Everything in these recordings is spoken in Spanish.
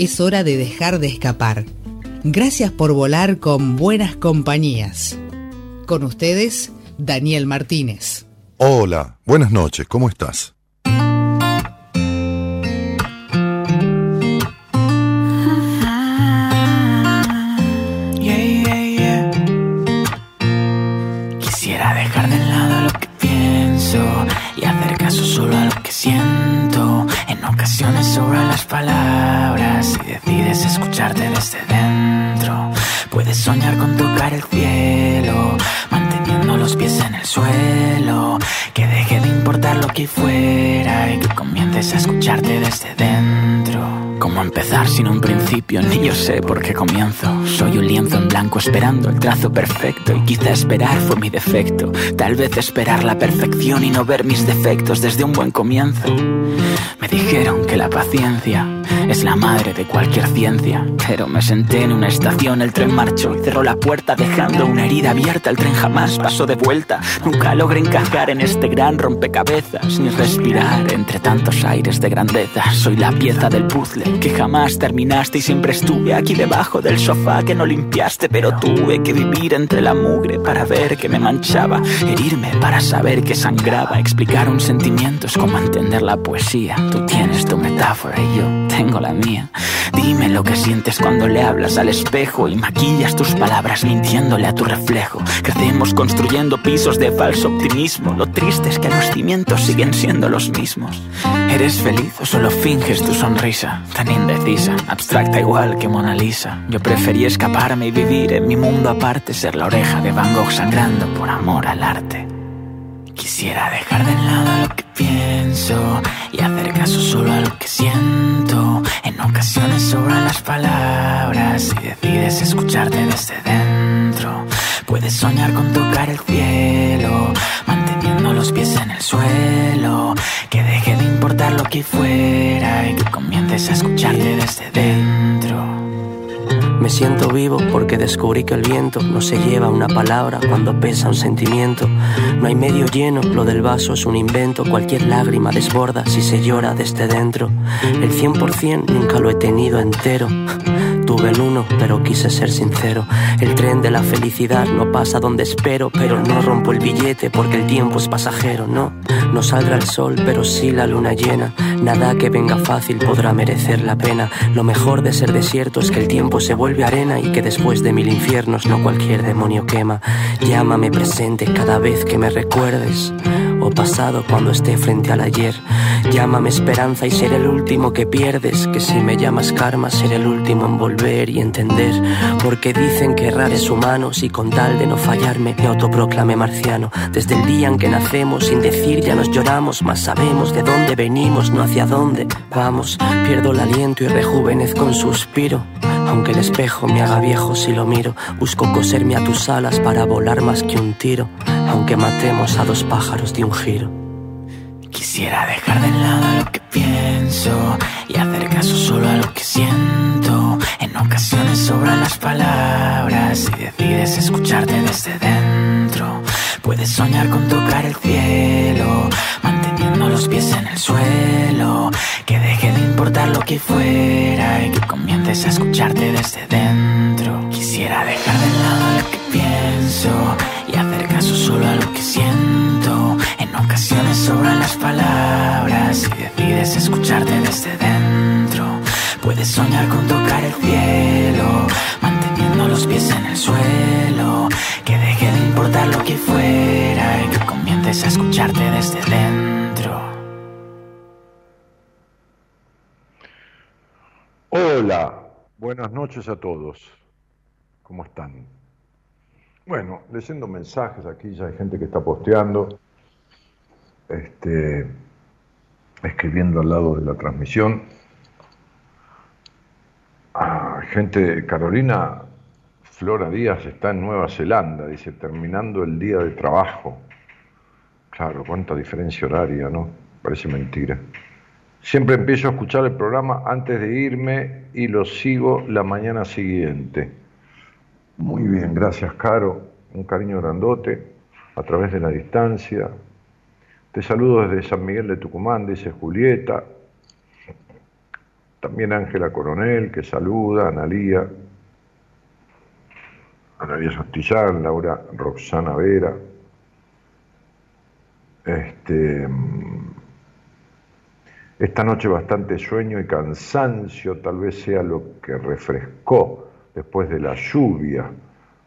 es hora de dejar de escapar. Gracias por volar con buenas compañías. Con ustedes, Daniel Martínez. Hola, buenas noches, ¿cómo estás? Quisiera dejar de lado lo que pienso y hacer caso solo a lo que siento. En ocasiones sobran las palabras y decides escucharte desde dentro. Puedes soñar con tocar el cielo, manteniendo los pies en el suelo. Que deje de importar lo que fuera y que comiences a escucharte desde dentro. ¿Cómo empezar sin un principio? Ni yo sé por qué comienzo. Soy un lienzo en blanco esperando el trazo perfecto y quizá esperar fue mi defecto. Tal vez esperar la perfección y no ver mis defectos desde un buen comienzo. Me dijeron que la paciencia es la madre de cualquier ciencia, pero me senté en una estación, el tren marchó y cerró la puerta dejando una herida abierta. El tren jamás pasó de vuelta. Nunca logré encajar en este gran rompecabezas ni respirar entre tantos aires de grandeza. Soy la pieza del puzzle que jamás terminaste y siempre estuve aquí debajo del sofá que no limpiaste, pero tuve que vivir entre la mugre para ver que me manchaba, herirme para saber que sangraba, explicar un sentimiento es como entender la poesía. Tú tienes tu metáfora y yo tengo la mía. Dime lo que sientes cuando le hablas al espejo y maquillas tus palabras mintiéndole a tu reflejo. Crecemos construyendo pisos de falso optimismo. Lo triste es que los cimientos siguen siendo los mismos. ¿Eres feliz o solo finges tu sonrisa? Tan indecisa, abstracta igual que Mona Lisa. Yo preferí escaparme y vivir en mi mundo aparte, ser la oreja de Van Gogh sangrando por amor al arte. Quisiera dejar de lado lo y hacer caso solo a lo que siento. En ocasiones sobran las palabras y decides escucharte desde dentro. Puedes soñar con tocar el cielo, manteniendo los pies en el suelo. Que deje de importar lo que fuera y que comiences a escucharte desde dentro. Me siento vivo porque descubrí que el viento no se lleva una palabra cuando pesa un sentimiento. No hay medio lleno, lo del vaso es un invento. Cualquier lágrima desborda si se llora desde dentro. El 100% nunca lo he tenido entero. Tuve el uno, pero quise ser sincero. El tren de la felicidad no pasa donde espero, pero no rompo el billete porque el tiempo es pasajero. No, no saldrá el sol, pero sí la luna llena. Nada que venga fácil podrá merecer la pena. Lo mejor de ser desierto es que el tiempo se vuelve arena y que después de mil infiernos no cualquier demonio quema. Llámame presente cada vez que me recuerdes o pasado cuando esté frente al ayer. Llámame esperanza y seré el último que pierdes, que si me llamas karma seré el último en volver y entender. Porque dicen que errar es humano, si con tal de no fallarme me autoproclame marciano. Desde el día en que nacemos, sin decir ya nos lloramos, más sabemos de dónde venimos, no hacia dónde vamos. Pierdo el aliento y rejuvenezco un suspiro. Aunque el espejo me haga viejo si lo miro, busco coserme a tus alas para volar más que un tiro, aunque matemos a dos pájaros de un giro. Quisiera dejar de lado lo que pienso y hacer caso solo a lo que siento. En ocasiones sobran las palabras y decides escucharte desde dentro. Puedes soñar con tocar el cielo, manteniendo los pies en el suelo. Que deje de importar lo que fuera y que comiences a escucharte desde dentro. Quisiera dejar de lado lo que pienso y hacer caso solo a lo que siento. En ocasiones sobran las palabras y decides escucharte desde dentro. Puedes soñar con tocar el cielo, manteniendo los pies en el suelo. Que deje de importar lo que fuera y que comiences a escucharte desde dentro. Hola, buenas noches a todos. ¿Cómo están? Bueno, leyendo mensajes aquí, ya hay gente que está posteando, este, escribiendo al lado de la transmisión. gente de Carolina, Flora Díaz está en Nueva Zelanda, dice, terminando el día de trabajo. Claro, cuánta diferencia horaria, ¿no? Parece mentira. Siempre empiezo a escuchar el programa antes de irme y lo sigo la mañana siguiente. Muy bien, gracias, Caro. Un cariño grandote a través de la distancia. Te saludo desde San Miguel de Tucumán, dice Julieta. También Ángela Coronel, que saluda, Analía. Analía Sostillán, Laura Roxana Vera. Este, esta noche bastante sueño y cansancio tal vez sea lo que refrescó después de la lluvia.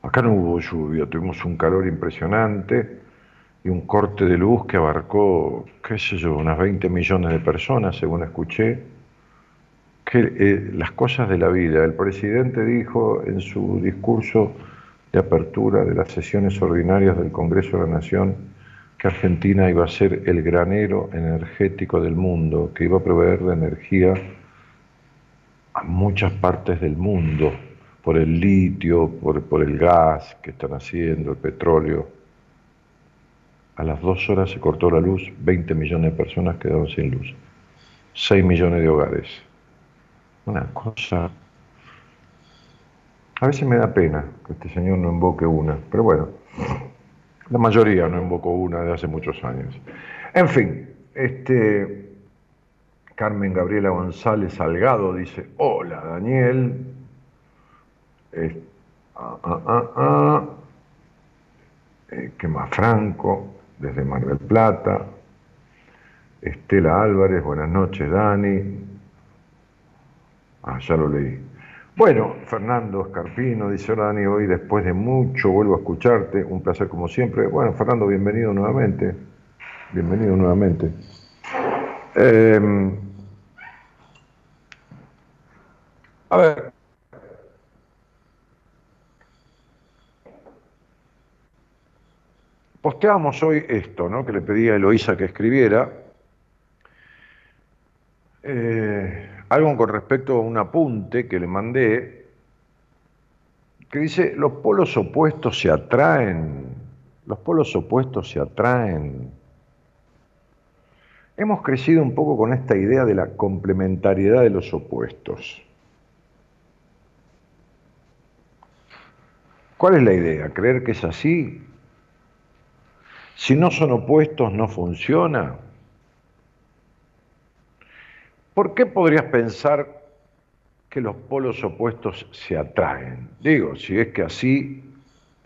Acá no hubo lluvia, tuvimos un calor impresionante y un corte de luz que abarcó, qué sé yo, unas 20 millones de personas, según escuché. Que, eh, las cosas de la vida. El presidente dijo en su discurso de apertura de las sesiones ordinarias del Congreso de la Nación que Argentina iba a ser el granero energético del mundo, que iba a proveer de energía a muchas partes del mundo, por el litio, por, el gas que están haciendo, el petróleo. A las dos horas se cortó la luz, 20 millones de personas quedaron sin luz, 6 millones de hogares. Una cosa... A veces me da pena que este señor no invoque una, pero bueno. La mayoría no invocó una de hace muchos años. En fin, este Carmen Gabriela González Salgado dice, hola Daniel. Ah, ah, ah, eh, ¿Qué más? Franco, desde Mar del Plata. Estela Álvarez, buenas noches Dani. Ah, ya lo leí. Bueno, Fernando Escarpino dice, hola Dani, hoy después de mucho vuelvo a escucharte, un placer como siempre. Bueno, Fernando, bienvenido nuevamente, bienvenido nuevamente. Em, a ver, posteamos hoy esto, ¿no? Que le pedí a Eloísa que escribiera. Eh, algo con respecto a un apunte que le mandé, que dice, los polos opuestos se atraen, los polos opuestos se atraen. Hemos crecido un poco con esta idea de la complementariedad de los opuestos. ¿Cuál es la idea? ¿Creer que es así? Si no son opuestos, no funciona. ¿Por qué podrías pensar que los polos opuestos se atraen? Digo, si es que así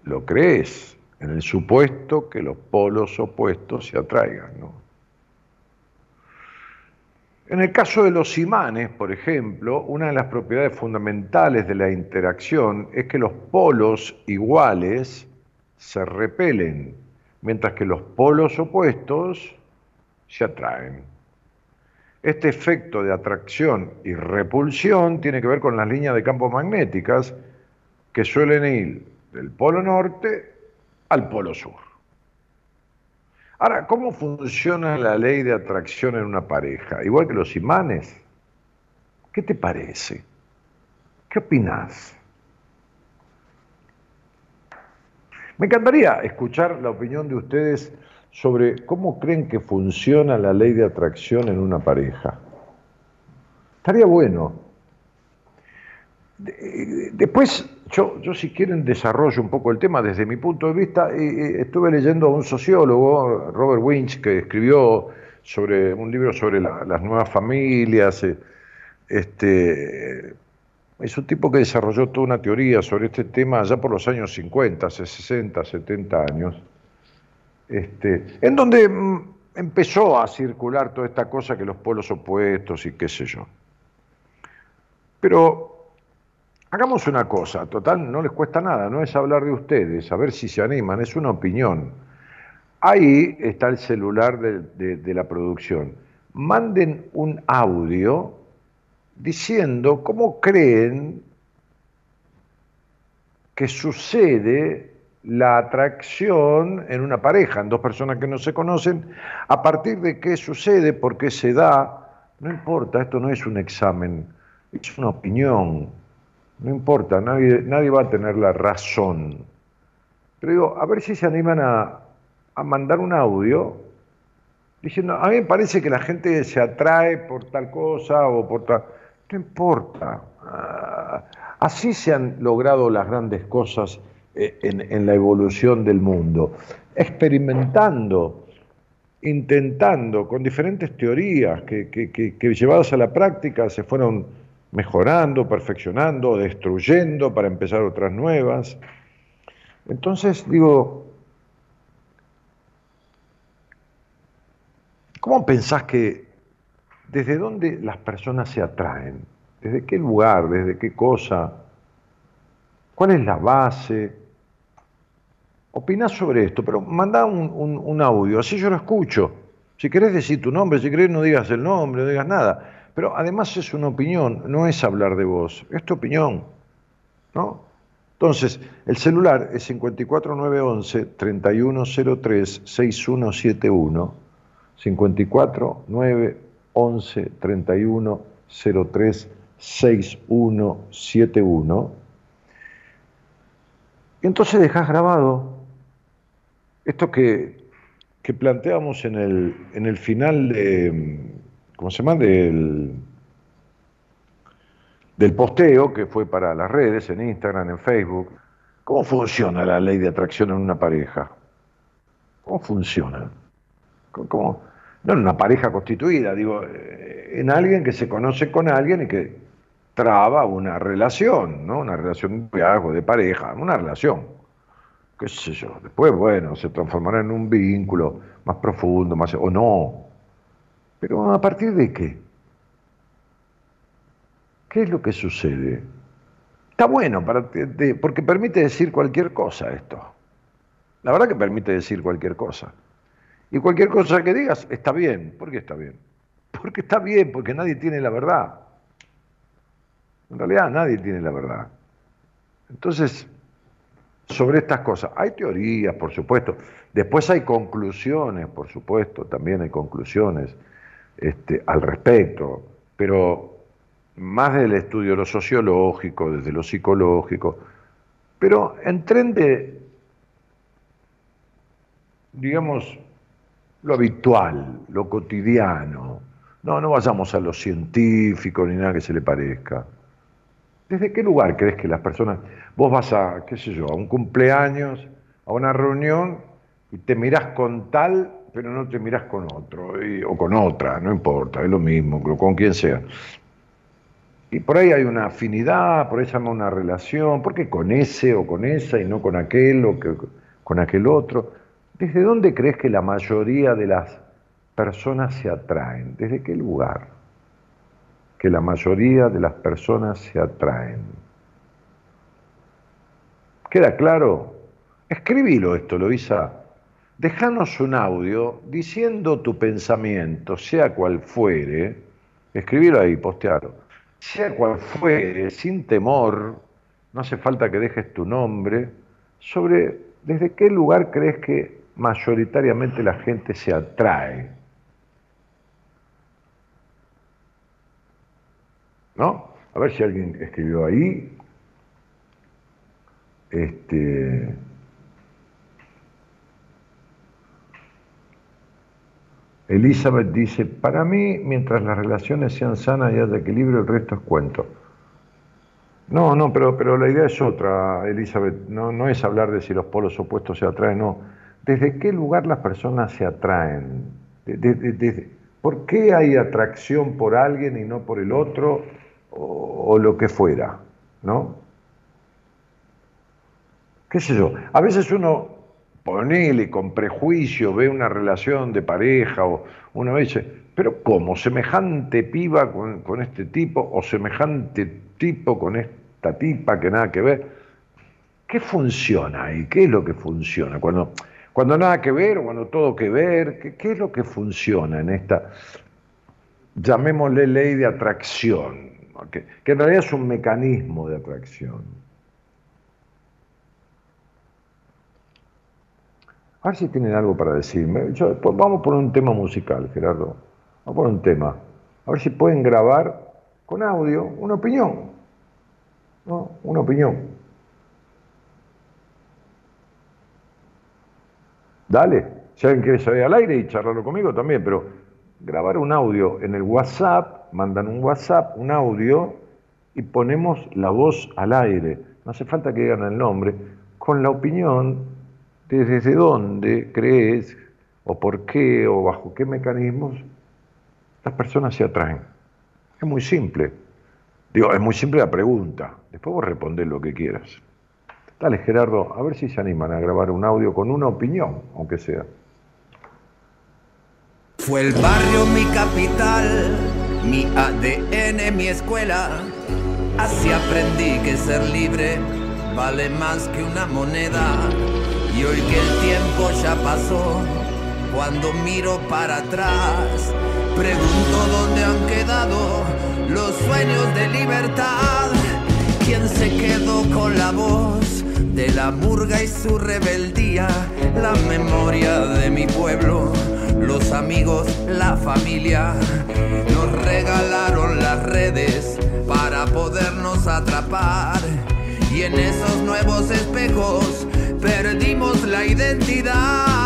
lo crees, en el supuesto que los polos opuestos se atraigan. En el caso de los imanes, por ejemplo, una de las propiedades fundamentales de la interacción es que los polos iguales se repelen, mientras que los polos opuestos se atraen. Este efecto de atracción y repulsión tiene que ver con las líneas de campo magnéticas que suelen ir del polo norte al polo sur. Ahora, ¿cómo funciona la ley de atracción en una pareja? Igual que los imanes. ¿Qué te parece? ¿Qué opinas? Me encantaría escuchar la opinión de ustedes sobre cómo creen que funciona la ley de atracción en una pareja. Estaría bueno. Después, yo, yo si quieren desarrollo un poco el tema desde mi punto de vista. estuve leyendo a un sociólogo, Robert Winch, que escribió sobre un libro sobre las nuevas familias. Eh, este, es un tipo que desarrolló toda una teoría sobre este tema ya por los años 50, hace 60, 70 años este, en donde mm, empezó a circular toda esta cosa que los polos opuestos y qué sé yo. Pero hagamos una cosa, total, no les cuesta nada, no es hablar de ustedes, a ver si se animan, es una opinión. Ahí está el celular de la producción. Manden un audio diciendo cómo creen que sucede la atracción en una pareja, en dos personas que no se conocen, a partir de qué sucede, por qué se da, no importa, esto no es un examen, es una opinión. No importa, nadie, nadie va a tener la razón. Pero digo, a ver si se animan a, a mandar un audio diciendo, a mí me parece que la gente se atrae por tal cosa o por tal... No importa. Ah, así se han logrado las grandes cosas eh, en, la evolución del mundo, experimentando, intentando, con diferentes teorías que, que llevadas a la práctica se fueron mejorando, perfeccionando, destruyendo para empezar otras nuevas. Entonces, digo, ¿cómo pensás que, desde dónde las personas se atraen? ¿Desde qué lugar? ¿Desde qué cosa? ¿Cuál es la base? Opinás sobre esto, pero manda un, audio, así yo lo escucho. Si querés decir tu nombre, si querés no digas el nombre, no digas nada. Pero además es una opinión, no es hablar de vos, es tu opinión. ¿no? Entonces, el celular es 54911-3103-6171. 54911-3103-6171. Y entonces dejas grabado esto que, planteamos en el, en el final de, ¿cómo se llama? Del, del posteo que fue para las redes, en Instagram, en Facebook. ¿Cómo funciona la ley de atracción en una pareja? ¿Cómo funciona? ¿Cómo? No en una pareja constituida, digo, eh, en alguien que se conoce con alguien y que traba una relación, ¿no? Una relación de algo de pareja, una relación. ¿Qué sé yo? Después, bueno, se transformará en un vínculo más profundo, más o no. Pero a partir de qué? ¿Qué es lo que sucede? Está bueno, porque permite decir cualquier cosa esto. La verdad que permite decir cualquier cosa. Y cualquier cosa que digas está bien. ¿Por qué está bien? Porque está bien, porque nadie tiene la verdad. En realidad nadie tiene la verdad. Entonces, sobre estas cosas, hay teorías, por supuesto. Después hay conclusiones, por supuesto, también hay conclusiones este, al respecto. Pero más del estudio de lo sociológico, desde lo psicológico, pero en tren de, digamos, lo habitual, lo cotidiano. No, no vayamos a lo científico ni nada que se le parezca. ¿Desde qué lugar crees que las personas, vos vas a, qué sé yo, a un cumpleaños, a una reunión y te mirás con tal, pero no te mirás con otro, o con otra, no importa, es lo mismo, con quien sea. Y por ahí hay una afinidad, por ahí llama una relación, ¿por qué con ese o con esa y no con aquel o con aquel otro? ¿Desde dónde crees que la mayoría de las personas se atraen? ¿Desde qué lugar? Que la mayoría de las personas se atraen. ¿Queda claro? Escribilo esto, Loisa. Déjanos un audio diciendo tu pensamiento, sea cual fuere. Escribilo ahí, postealo sea cual fuere, sin temor, no hace falta que dejes tu nombre, sobre desde qué lugar crees que mayoritariamente la gente se atrae. ¿No? A ver si alguien escribió ahí. Este. Elizabeth dice, para mí, mientras las relaciones sean sanas y haya equilibrio, el resto es cuento. No, no, pero, pero la idea es otra, Elizabeth. No, no es hablar de si los polos opuestos se atraen, no. ¿Desde qué lugar las personas se atraen? ¿Por qué hay atracción por alguien y no por el otro o, lo que fuera? ¿No? ¿Qué sé yo? A veces uno ponele con prejuicio, ve una relación de pareja o una vez pero ¿cómo? ¿Semejante piba con, este tipo o semejante tipo con esta tipa que nada que ver? ¿Qué funciona ahí? ¿Qué es lo que funciona? Cuando, cuando nada que ver o cuando todo que ver, ¿qué, ¿qué es lo que funciona en esta, llamémosle ley de atracción? que en realidad es un mecanismo de atracción. A ver si tienen algo para decirme. Pues, vamos por un tema musical, Gerardo. Vamos por un tema. A ver si pueden grabar con audio una opinión. Una opinión. Dale, si alguien quiere salir al aire y charlarlo conmigo también, pero grabar un audio en el WhatsApp, mandan un WhatsApp, un audio y ponemos la voz al aire. No hace falta que digan el nombre, con la opinión de desde dónde crees o por qué o bajo qué mecanismos las personas se atraen. Es muy simple. Digo, es muy simple la pregunta. Después vos respondés lo que quieras. Dale, Gerardo, a ver si se animan a grabar un audio con una opinión, aunque sea. Fue el barrio mi capital, mi ADN, mi escuela. Así aprendí que ser libre vale más que una moneda. Y hoy que el tiempo ya pasó, cuando miro para atrás, pregunto dónde han quedado los sueños de libertad. ¿Quién se quedó con la voz? De la murga y su rebeldía, la memoria de mi pueblo, los amigos, la familia, nos regalaron las redes para podernos atrapar. Y en esos nuevos espejos perdimos la identidad.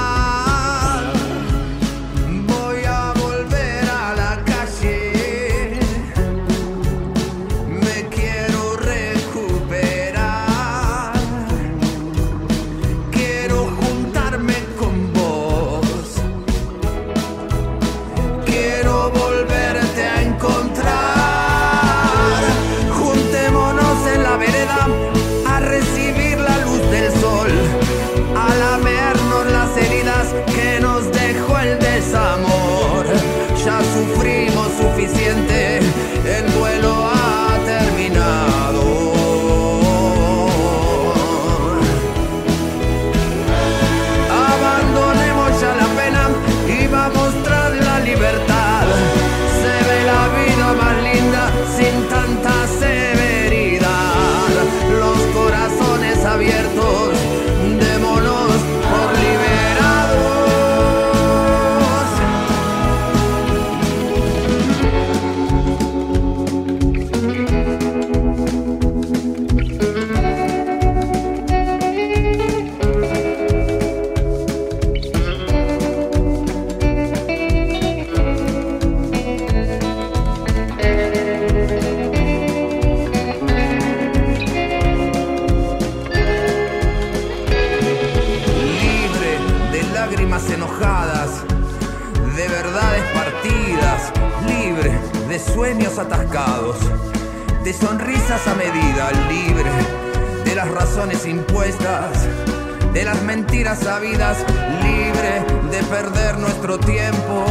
De sonrisas a medida, libre de las razones impuestas, de las mentiras sabidas, libre de perder nuestro tiempo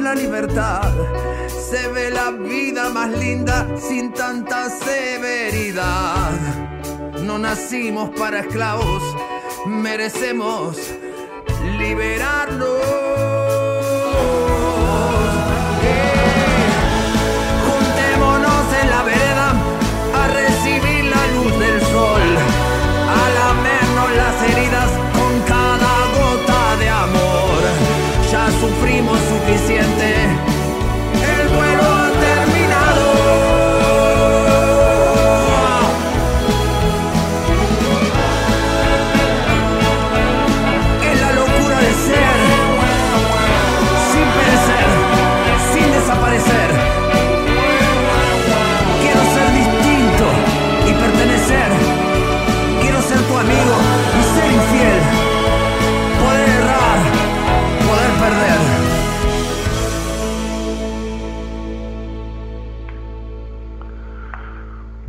la libertad. Se ve la vida más linda sin tanta severidad. No nacimos para esclavos, merecemos liberarnos.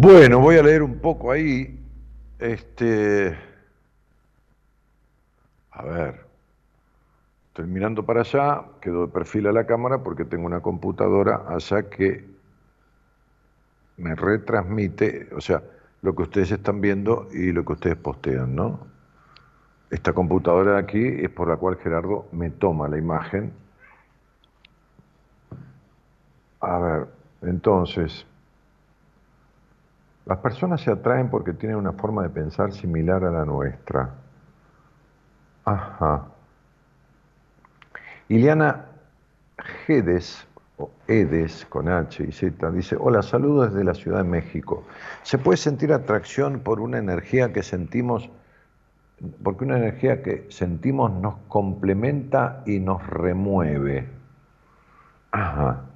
Bueno, voy a leer un poco ahí. Este. A ver. Estoy mirando para allá, quedo de perfil a la cámara porque tengo una computadora allá que me retransmite, o sea, lo que ustedes están viendo y lo que ustedes postean, ¿no? Esta computadora de aquí es por la cual Gerardo me toma la imagen. A ver, entonces, las personas se atraen porque tienen una forma de pensar similar a la nuestra. Ajá. Ileana Gedes, o Edes con H y Z, dice, hola, saludos desde la Ciudad de México. ¿Se puede sentir atracción por una energía que sentimos, porque una energía que sentimos nos complementa y nos remueve? Ajá.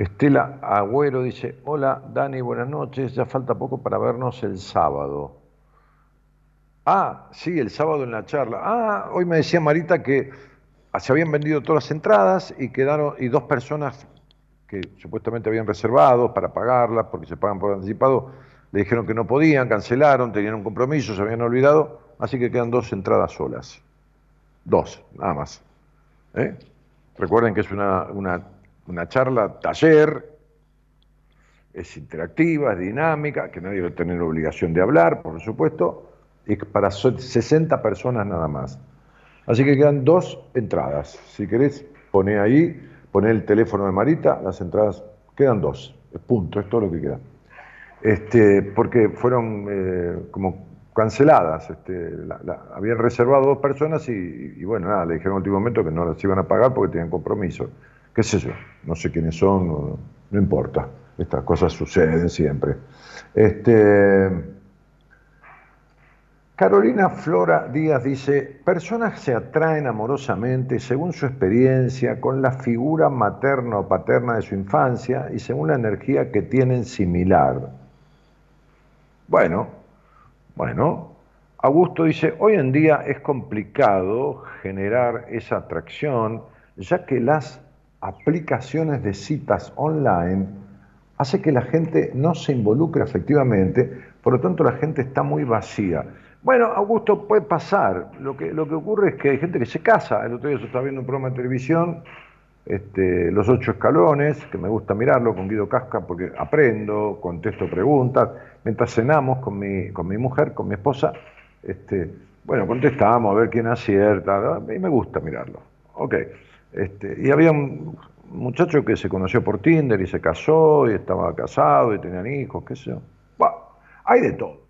Estela Agüero dice, hola Dani, buenas noches, ya falta poco para vernos el sábado. Ah, sí, el sábado en la charla. Ah, hoy me decía Marita que se habían vendido todas las entradas y quedaron y dos personas que supuestamente habían reservado para pagarlas porque se pagan por anticipado, le dijeron que no podían, cancelaron, tenían un compromiso, se habían olvidado, así que quedan dos entradas solas. Dos, nada más. ¿Eh? Recuerden que es una, una una charla, taller, es interactiva, es dinámica, que nadie va a tener obligación de hablar, por supuesto, y para 60 personas nada más. Así que quedan dos entradas. Si querés, poné ahí, poné el teléfono de Marita, las entradas quedan dos. Punto, es todo lo que queda. Este, porque fueron eh, como canceladas. Este, habían reservado dos personas y, y, bueno, nada, le dijeron en último momento que no las iban a pagar porque tenían compromiso qué sé yo, no sé quiénes son, no, importa, estas cosas suceden siempre. Este, Carolina Flora Díaz dice, personas se atraen amorosamente según su experiencia con la figura materna o paterna de su infancia y según la energía que tienen similar. Bueno, bueno, Augusto dice, hoy en día es complicado generar esa atracción ya que las aplicaciones de citas online hace que la gente no se involucre efectivamente, por lo tanto la gente está muy vacía. Bueno, Augusto, puede pasar. Lo que, lo que ocurre es que hay gente que se casa. El otro día yo estaba viendo un programa de televisión, este, Los Ocho Escalones, que me gusta mirarlo con Guido Casca porque aprendo, contesto preguntas. Mientras cenamos con mi, con mi mujer, con mi esposa, este, bueno, contestamos a ver quién acierta, y me gusta mirarlo. Ok. Este, y había un muchacho que se conoció por Tinder y se casó y estaba casado y tenían hijos, qué sé yo. hay de todo.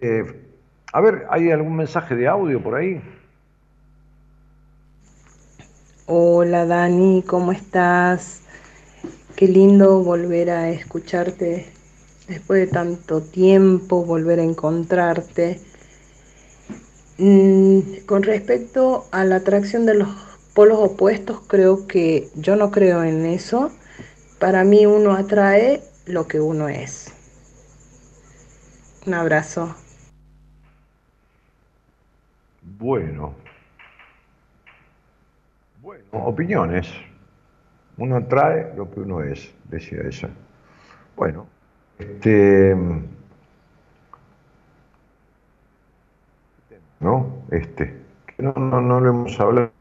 Este, a ver, ¿hay algún mensaje de audio por ahí? Hola Dani, ¿cómo estás? Qué lindo volver a escucharte después de tanto tiempo, volver a encontrarte. Mm, con respecto a la atracción de los polos opuestos, creo que yo no creo en eso. Para mí uno atrae lo que uno es. Un abrazo. Bueno. Bueno, opiniones. Uno atrae lo que uno es, decía ella. Bueno, este. ¿No? Este. no, no, no lo hemos hablado.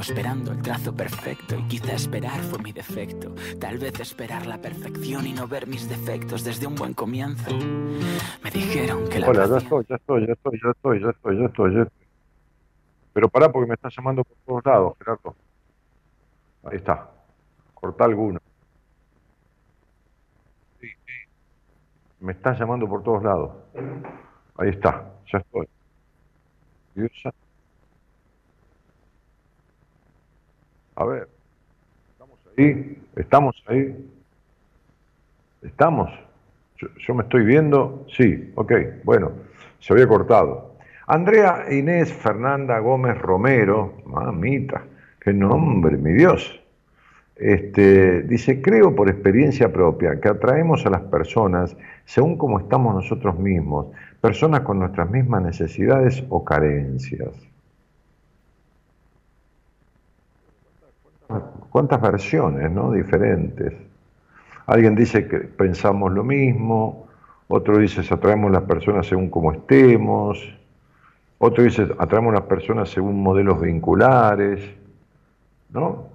Esperando el trazo perfecto y quizá esperar fue mi defecto. Tal vez esperar la perfección y no ver mis defectos desde un buen comienzo. Me dijeron que la Hola, ya estoy, ya estoy, ya estoy, ya estoy, ya estoy, ya estoy, ya estoy. Pero pará porque me están llamando por todos lados, Gerardo. Ahí está. corta alguno. Me están llamando por todos lados. Ahí está, ya estoy. A ver, ¿estamos ahí? ¿Estamos ahí? ¿Estamos? Yo, me estoy viendo, sí, ok, bueno, se había cortado. Andrea Inés Fernanda Gómez Romero, mamita, qué nombre, mi Dios. Este, dice, creo por experiencia propia que atraemos a las personas según como estamos nosotros mismos, personas con nuestras mismas necesidades o carencias. ¿Cuántas versiones ¿no? diferentes? Alguien dice que pensamos lo mismo, otro dice atraemos las personas según como estemos, otro dice atraemos las personas según modelos vinculares, ¿no?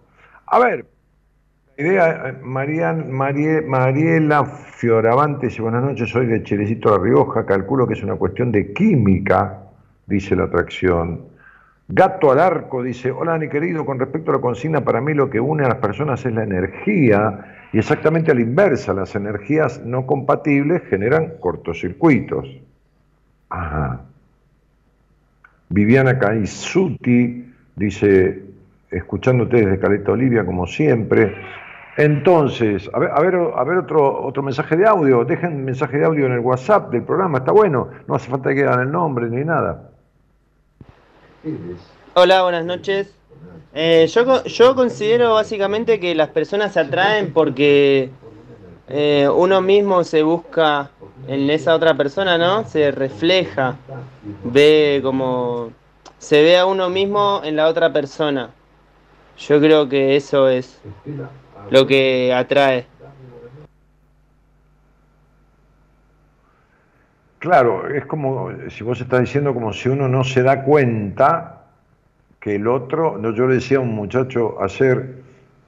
A ver, idea, Marian, Mariela Fioravante dice, buenas noches, soy de Chilecito de Rioja, calculo que es una cuestión de química, dice la atracción. Gato al arco dice, hola mi querido, con respecto a la consigna, para mí lo que une a las personas es la energía y exactamente a la inversa, las energías no compatibles generan cortocircuitos. Ajá. Viviana Caisuti dice, escuchándote desde Caleta Olivia como siempre. Entonces, a ver, a ver, a ver otro, otro mensaje de audio. Dejen mensaje de audio en el WhatsApp del programa, está bueno. No hace falta que hagan el nombre ni nada. Hola, buenas noches. Eh, yo, yo considero básicamente que las personas se atraen porque eh, uno mismo se busca en esa otra persona, ¿no? Se refleja, ve como se ve a uno mismo en la otra persona. Yo creo que eso es lo que atrae. Claro, es como si vos estás diciendo como si uno no se da cuenta que el otro, no, yo le decía a un muchacho ayer,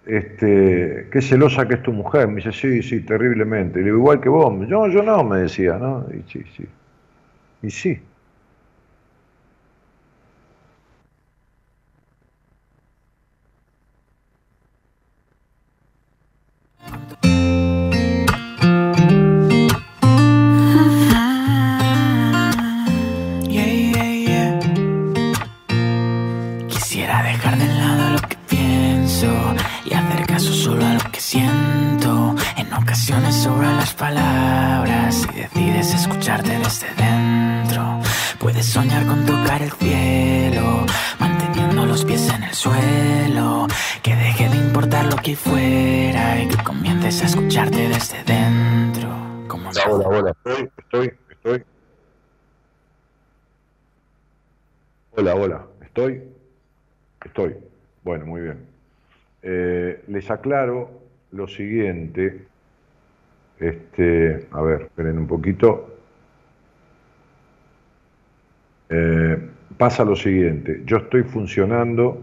este, qué celosa que es tu mujer, me dice, sí, sí, terriblemente, le digo, igual que vos, yo, yo no, me decía, ¿no? Y sí, sí, y sí. Palabras y decides escucharte desde dentro. Puedes soñar con tocar el cielo, manteniendo los pies en el suelo. Que deje de importar lo que fuera y que comiences a escucharte desde dentro. Como hola, hola, estoy, estoy, estoy. Hola, hola, estoy, estoy. Bueno, muy bien. Eh, les aclaro lo siguiente este, a ver, esperen un poquito. Eh, pasa lo siguiente, yo estoy funcionando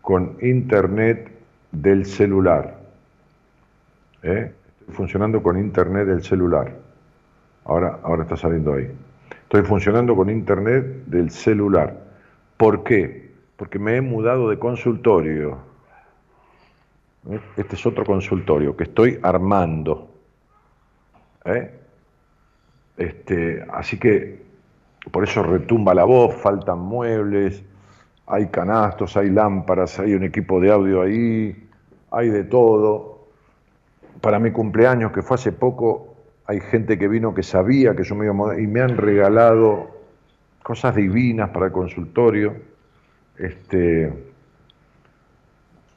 con internet del celular. ¿eh? Estoy funcionando con internet del celular. Ahora, ahora está saliendo ahí. Estoy funcionando con internet del celular. ¿Por qué? Porque me he mudado de consultorio. ¿Eh? Este es otro consultorio que estoy armando. ¿Eh? Este, así que por eso retumba la voz, faltan muebles, hay canastos, hay lámparas, hay un equipo de audio ahí, hay de todo. Para mi cumpleaños, que fue hace poco, hay gente que vino que sabía que yo me iba a y me han regalado cosas divinas para el consultorio. Este,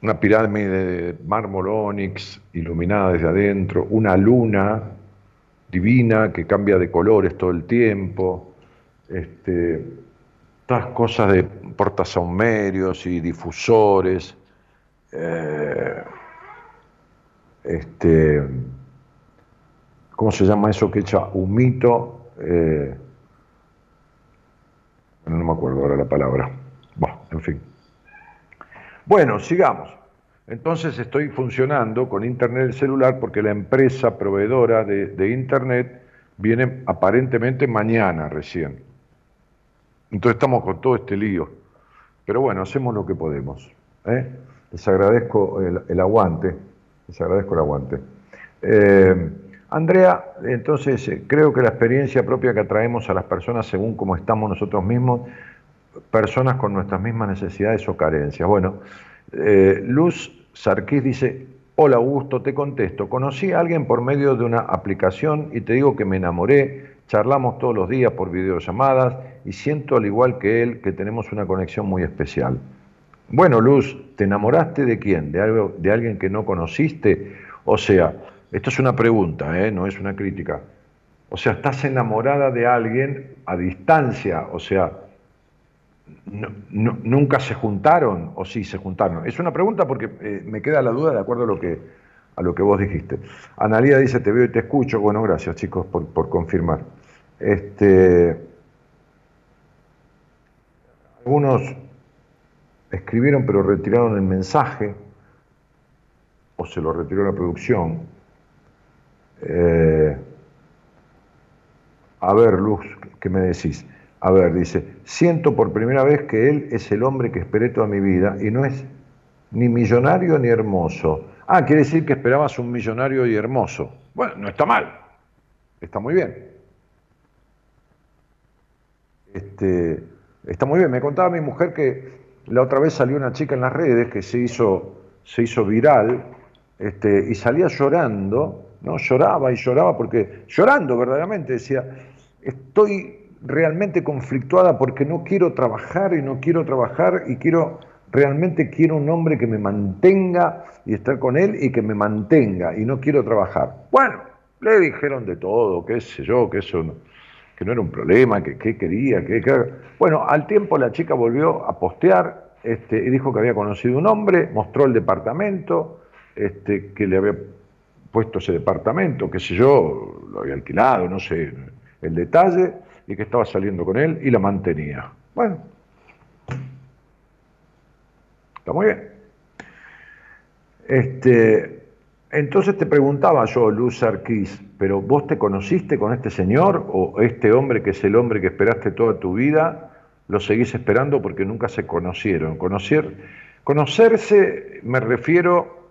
una pirámide de mármol onix iluminada desde adentro, una luna divina que cambia de colores todo el tiempo, este, todas cosas de portasaumerios y difusores, eh, este, ¿cómo se llama eso que echa humito? Eh, no me acuerdo ahora la palabra. Bueno, en fin. Bueno, sigamos. Entonces estoy funcionando con Internet celular porque la empresa proveedora de, Internet viene aparentemente mañana recién. Entonces estamos con todo este lío. Pero bueno, hacemos lo que podemos. ¿eh? Les agradezco el, aguante. Les agradezco el aguante. Eh, Andrea, entonces eh, creo que la experiencia propia que atraemos a las personas según cómo estamos nosotros mismos, personas con nuestras mismas necesidades o carencias. Bueno, eh, Luz Sarquís dice, hola Augusto, te contesto, conocí a alguien por medio de una aplicación y te digo que me enamoré, charlamos todos los días por videollamadas y siento al igual que él que tenemos una conexión muy especial. Bueno, Luz, ¿te enamoraste de quién? ¿De, algo, de alguien que no conociste? O sea, esto es una pregunta, ¿eh? no es una crítica. O sea, estás enamorada de alguien a distancia, o sea, nunca se juntaron o sí se juntaron. Es una pregunta porque eh, me queda la duda de acuerdo a lo que, a lo que vos dijiste. Analía dice, te veo y te escucho. Bueno, gracias chicos por, por confirmar. Este, algunos escribieron pero retiraron el mensaje o se lo retiró la producción. Eh, a ver, Luz, ¿qué me decís? A ver, dice, siento por primera vez que él es el hombre que esperé toda mi vida y no es ni millonario ni hermoso. Ah, quiere decir que esperabas un millonario y hermoso. Bueno, no está mal, está muy bien. Este, está muy bien. Me contaba mi mujer que la otra vez salió una chica en las redes que se hizo, se hizo viral este, y salía llorando, ¿no? Lloraba y lloraba porque, llorando verdaderamente, decía, estoy realmente conflictuada porque no quiero trabajar y no quiero trabajar y quiero realmente quiero un hombre que me mantenga y estar con él y que me mantenga y no quiero trabajar. Bueno, le dijeron de todo, qué sé yo, que eso no, que no era un problema, que qué quería, que, Bueno, al tiempo la chica volvió a postear este, y dijo que había conocido un hombre, mostró el departamento, este, que le había puesto ese departamento, qué sé yo, lo había alquilado, no sé el detalle, y que estaba saliendo con él y la mantenía. Bueno, está muy bien. Este, entonces te preguntaba yo, Luz Arquís, ¿pero vos te conociste con este señor o este hombre que es el hombre que esperaste toda tu vida, lo seguís esperando porque nunca se conocieron? Conocer, conocerse me refiero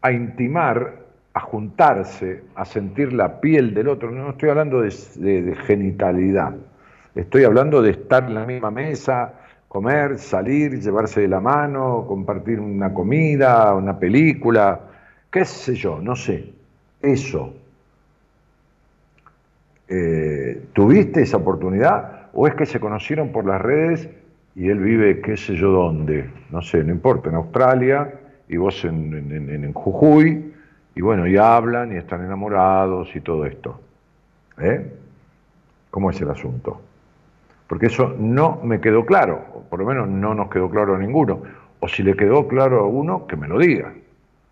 a intimar a juntarse, a sentir la piel del otro. No estoy hablando de, genitalidad, estoy hablando de estar en la misma mesa, comer, salir, llevarse de la mano, compartir una comida, una película, qué sé yo, no sé. Eso. Eh, ¿Tuviste esa oportunidad? ¿O es que se conocieron por las redes y él vive qué sé yo dónde? No sé, no importa, en Australia y vos en, Jujuy y bueno, y hablan y están enamorados y todo esto. ¿Eh? ¿Cómo es el asunto? Porque eso no me quedó claro, o por lo menos no nos quedó claro a ninguno. O si le quedó claro a uno, que me lo diga.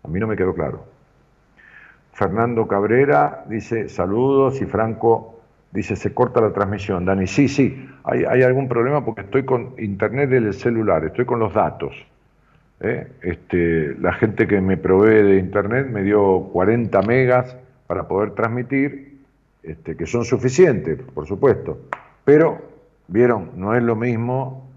A mí no me quedó claro. Fernando Cabrera dice saludos y Franco dice se corta la transmisión. Dani, sí, sí, hay, hay algún problema porque estoy con internet del celular, estoy con los datos. ¿Eh? Este, la gente que me provee de internet me dio 40 megas para poder transmitir, este, que son suficientes, por supuesto. Pero, vieron, no es lo mismo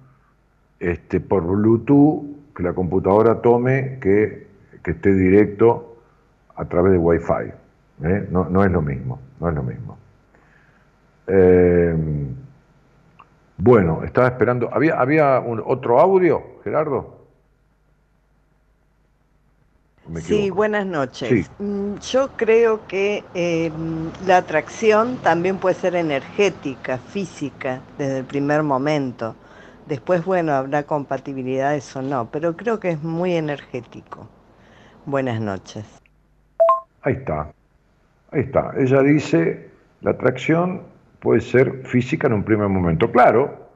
este, por Bluetooth que la computadora tome que, esté directo a través de Wi-Fi. ¿eh? No, no, es lo mismo, no es lo mismo. Eh, bueno, estaba esperando. ¿Había, había un, otro audio, Gerardo? Sí, buenas noches. Mm, yo creo que eh, la atracción también puede ser energética, física, desde el primer momento. Después, bueno, habrá compatibilidades o no, pero creo que es muy energético. Buenas noches. Ahí está, ahí está. Ella dice, la atracción puede ser física en un primer momento. Claro,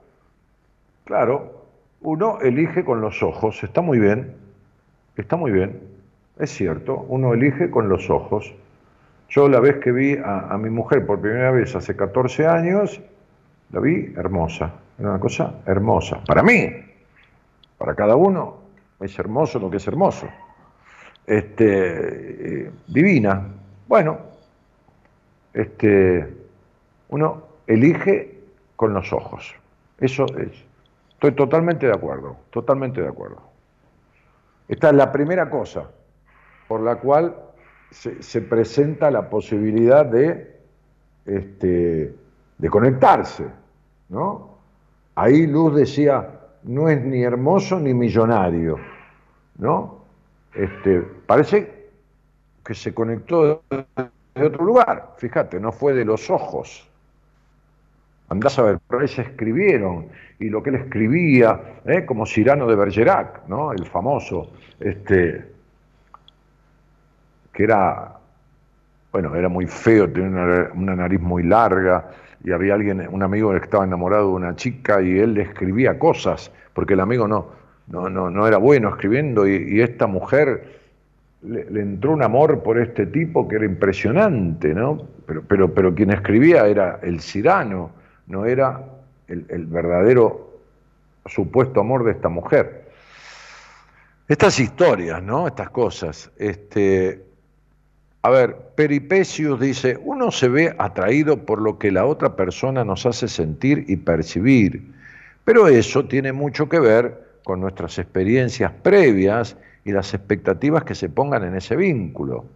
claro, uno elige con los ojos, está muy bien, está muy bien es cierto, uno elige con los ojos. Yo la vez que vi a, mi mujer por primera vez hace 14 años, la vi hermosa, era una cosa hermosa. Para mí, para cada uno, es hermoso lo que es hermoso. Este, divina. Bueno, este, uno elige con los ojos. Eso es. Estoy totalmente de acuerdo, totalmente de acuerdo. Esta es la primera cosa por la cual se, presenta la posibilidad de, este, de conectarse, ¿no? Ahí Luz decía, no es ni hermoso ni millonario, ¿no? Este, parece que se conectó de otro lugar, fíjate, no fue de los ojos. Andás a ver, por ahí se escribieron, y lo que él escribía, ¿eh? como Cyrano de Bergerac, ¿no? el famoso, este, que era, bueno, era muy feo, tenía una, nariz muy larga, y había alguien, un amigo que estaba enamorado de una chica y él le escribía cosas, porque el amigo no, no, no, no era bueno escribiendo, y, esta mujer le, entró un amor por este tipo que era impresionante, ¿no? Pero, pero, pero quien escribía era el Cirano, no era el, el verdadero supuesto amor de esta mujer. Estas historias, ¿no? Estas cosas. Este, a ver, Peripecius dice, uno se ve atraído por lo que la otra persona nos hace sentir y percibir, pero eso tiene mucho que ver con nuestras experiencias previas y las expectativas que se pongan en ese vínculo.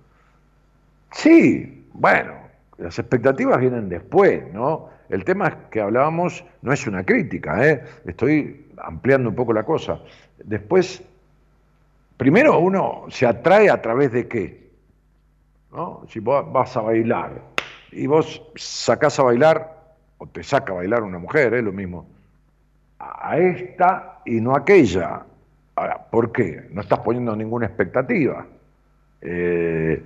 Sí, bueno, las expectativas vienen después, ¿no? El tema que hablábamos no es una crítica, ¿eh? estoy ampliando un poco la cosa. Después, primero uno se atrae a través de qué? Si vos vas a bailar y vos sacás a bailar, o te saca a bailar una mujer, es lo mismo, a esta y no a aquella. Ahora, ¿por qué? No estás poniendo ninguna expectativa. Eh,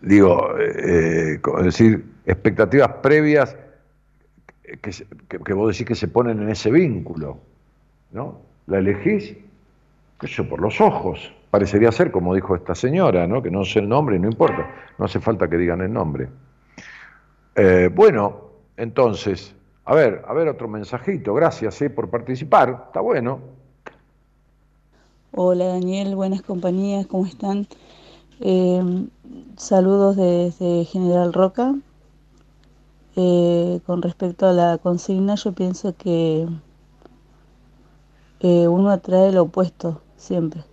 digo, eh, es decir, expectativas previas que, vos decís que se ponen en ese vínculo, ¿no? La elegís, qué sé por los ojos parecería ser, como dijo esta señora, ¿no? que no sé el nombre, no importa, no hace falta que digan el nombre. Eh, bueno, entonces, a ver, a ver otro mensajito, gracias eh, por participar, está bueno. Hola Daniel, buenas compañías, ¿cómo están? Eh, saludos desde General Roca. con respecto a la consigna, yo pienso que uno atrae lo opuesto siempre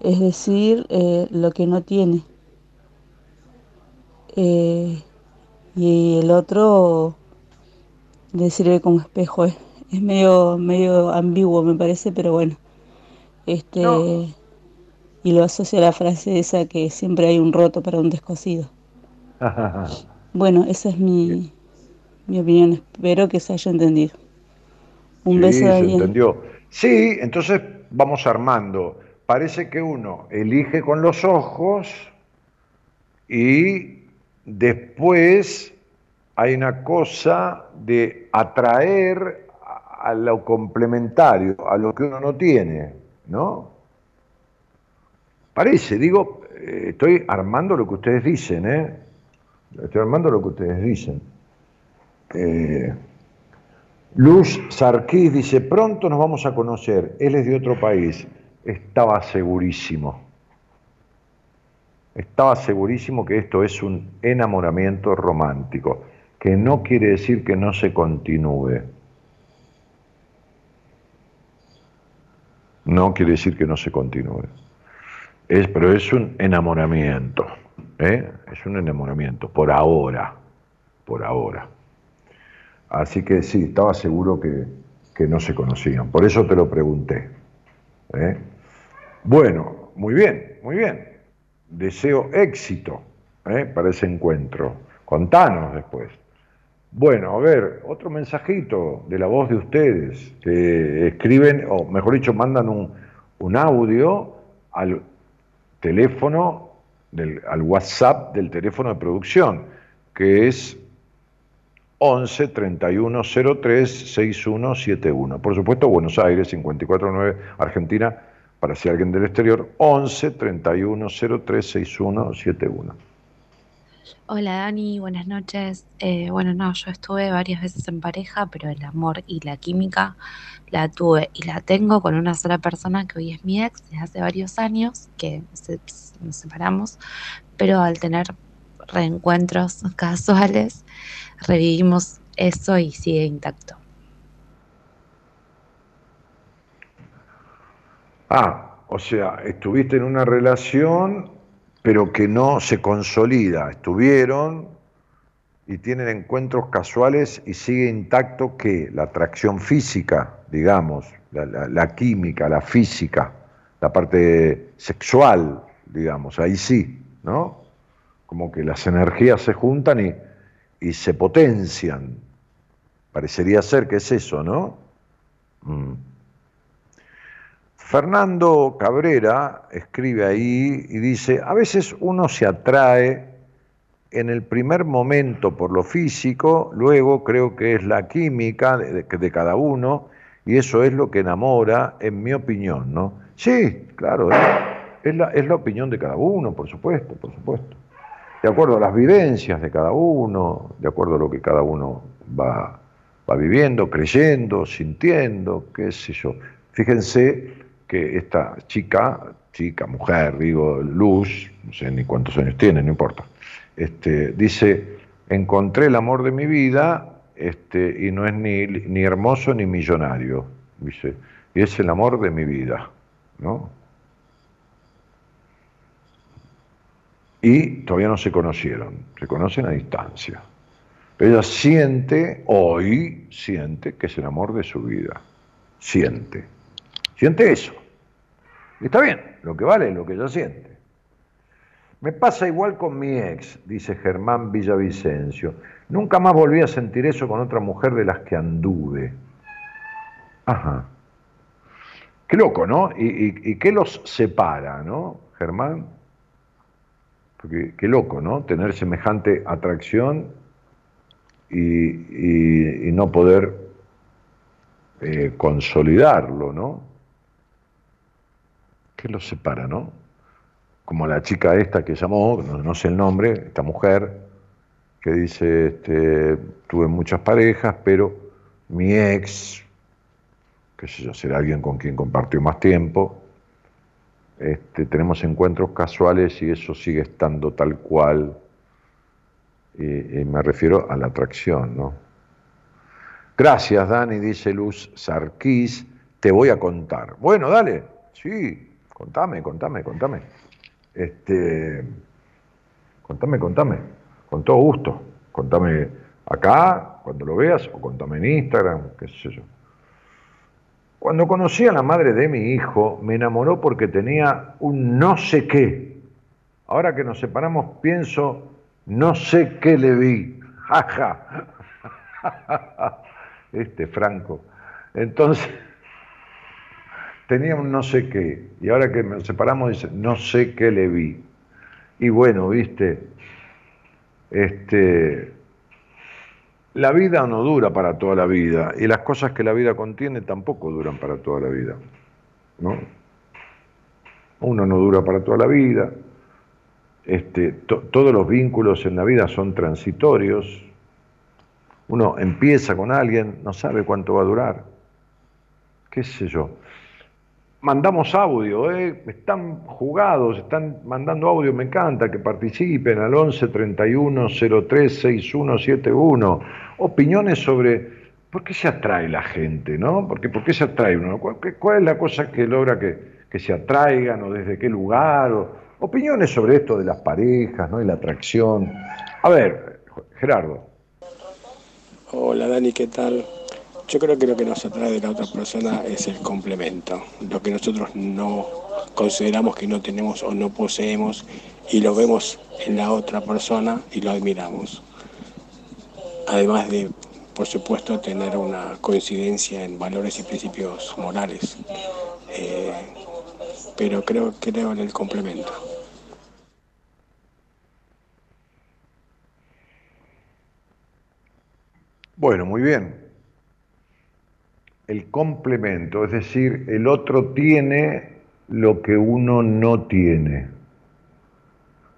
es decir, eh, lo que no tiene. Eh, y el otro le sirve como espejo. Es, medio, medio ambiguo, me parece, pero bueno. Este, Y lo asocia a la frase esa que siempre hay un roto para un descosido. bueno, esa es mi, mi opinión. Espero que se haya entendido. Un beso se entendió. Sí, entonces vamos armando parece que uno elige con los ojos y después hay una cosa de atraer a lo complementario, a lo que uno no tiene, ¿no? Parece, digo, eh, estoy armando lo que ustedes dicen, ¿eh? Estoy armando lo que ustedes dicen. Eh, Luz Sarkis dice, pronto nos vamos a conocer, él es de otro país estaba segurísimo. Estaba segurísimo que esto es un enamoramiento romántico, que no quiere decir que no se continúe. No quiere decir que no se continúe. Es, pero es un enamoramiento. ¿eh? Es un enamoramiento, por ahora. Por ahora. Así que sí, estaba seguro que, que no se conocían. Por eso te lo pregunté. ¿eh? Bueno, muy bien, muy bien. Deseo éxito ¿eh? para ese encuentro. Contanos después. Bueno, a ver, otro mensajito de la voz de ustedes que escriben, o mejor dicho, mandan un, un audio al teléfono, del, al WhatsApp del teléfono de producción, que es 11 31 03 6171. Por supuesto, Buenos Aires, 549, Argentina, para si alguien del exterior, 11 31 03 61 71. Hola Dani, buenas noches. Eh, bueno, no, yo estuve varias veces en pareja, pero el amor y la química la tuve y la tengo con una sola persona que hoy es mi ex desde hace varios años, que nos separamos, pero al tener reencuentros casuales, revivimos eso y sigue intacto. Ah, o sea, estuviste en una relación pero que no se consolida. Estuvieron y tienen encuentros casuales y sigue intacto que la atracción física, digamos, la, química, la física, la parte sexual, digamos, ahí sí, ¿no? Como que las energías se juntan y, y se potencian. Parecería ser que es eso, ¿no? Mm. Fernando Cabrera escribe ahí y dice, a veces uno se atrae en el primer momento por lo físico, luego creo que es la química de, cada uno y eso es lo que enamora, en mi opinión, ¿no? Sí, claro, es, la, es la opinión de cada uno, por supuesto, por supuesto. De acuerdo a las vivencias de cada uno, de acuerdo a lo que cada uno va, va viviendo, creyendo, sintiendo, qué sé yo. Fíjense que esta chica, chica, mujer, digo, Luz, no sé ni cuántos años tiene, no importa, este, dice, encontré el amor de mi vida este, y no es ni, ni hermoso ni millonario, dice, y es el amor de mi vida, ¿no? Y todavía no se conocieron, se conocen a distancia. Ella siente, hoy siente que es el amor de su vida. Siente. Siente eso. Y está bien, lo que vale es lo que ella siente. Me pasa igual con mi ex, dice Germán Villavicencio. Nunca más volví a sentir eso con otra mujer de las que anduve. Ajá. Qué loco, ¿no? ¿Y, qué los separa, ¿no, Germán? Qué loco, ¿no? Tener semejante atracción y, no poder eh, consolidarlo, ¿no? ¿Qué los separa, no? Como la chica esta que llamó, no, sé el nombre, esta mujer, que dice, este, tuve muchas parejas, pero mi ex, que sé yo, será alguien con quien compartió más tiempo, este, tenemos encuentros casuales y eso sigue estando tal cual y, me refiero a la atracción, ¿no? Gracias, Dani, dice Luz Sarquís, te voy a contar. Bueno, dale, sí, contame, contame, contame. Este, contame, contame, con todo gusto. Contame acá, cuando lo veas, o contame en Instagram, qué sé yo. Cuando conocí a la madre de mi hijo, me enamoró porque tenía un no sé qué. Ahora que nos separamos, pienso no sé qué le vi. Jaja. Este Franco. Entonces, tenía un no sé qué. Y ahora que nos separamos, dice, no sé qué le vi. Y bueno, viste, este, la vida no dura para toda la vida. Y las cosas que la vida contiene tampoco duran para toda la vida. ¿no? Uno no dura para toda la vida este, todos los vínculos en la vida son transitorios. Uno empieza con alguien, no sabe cuánto va a durar. ¿Qué sé yo? Mandamos audio, ¿eh? están jugados, están mandando audio, me encanta que participen al 11 31 03 6171. Opiniones sobre por qué se atrae la gente, ¿no? Porque, ¿Por qué se atrae uno? ¿Cuál, es la cosa que logra que, que se atraigan o desde qué lugar? O, Opiniones sobre esto de las parejas ¿no? y la atracción. A ver, Gerardo. Hola Dani, ¿qué tal? Yo creo que lo que nos atrae de la otra persona es el complemento, lo que nosotros no consideramos que no tenemos o no poseemos y lo vemos en la otra persona y lo admiramos. Además de, por supuesto, tener una coincidencia en valores y principios morales. Eh, pero creo, creo en el complemento. Bueno, muy bien. El complemento, es decir, el otro tiene lo que uno no tiene.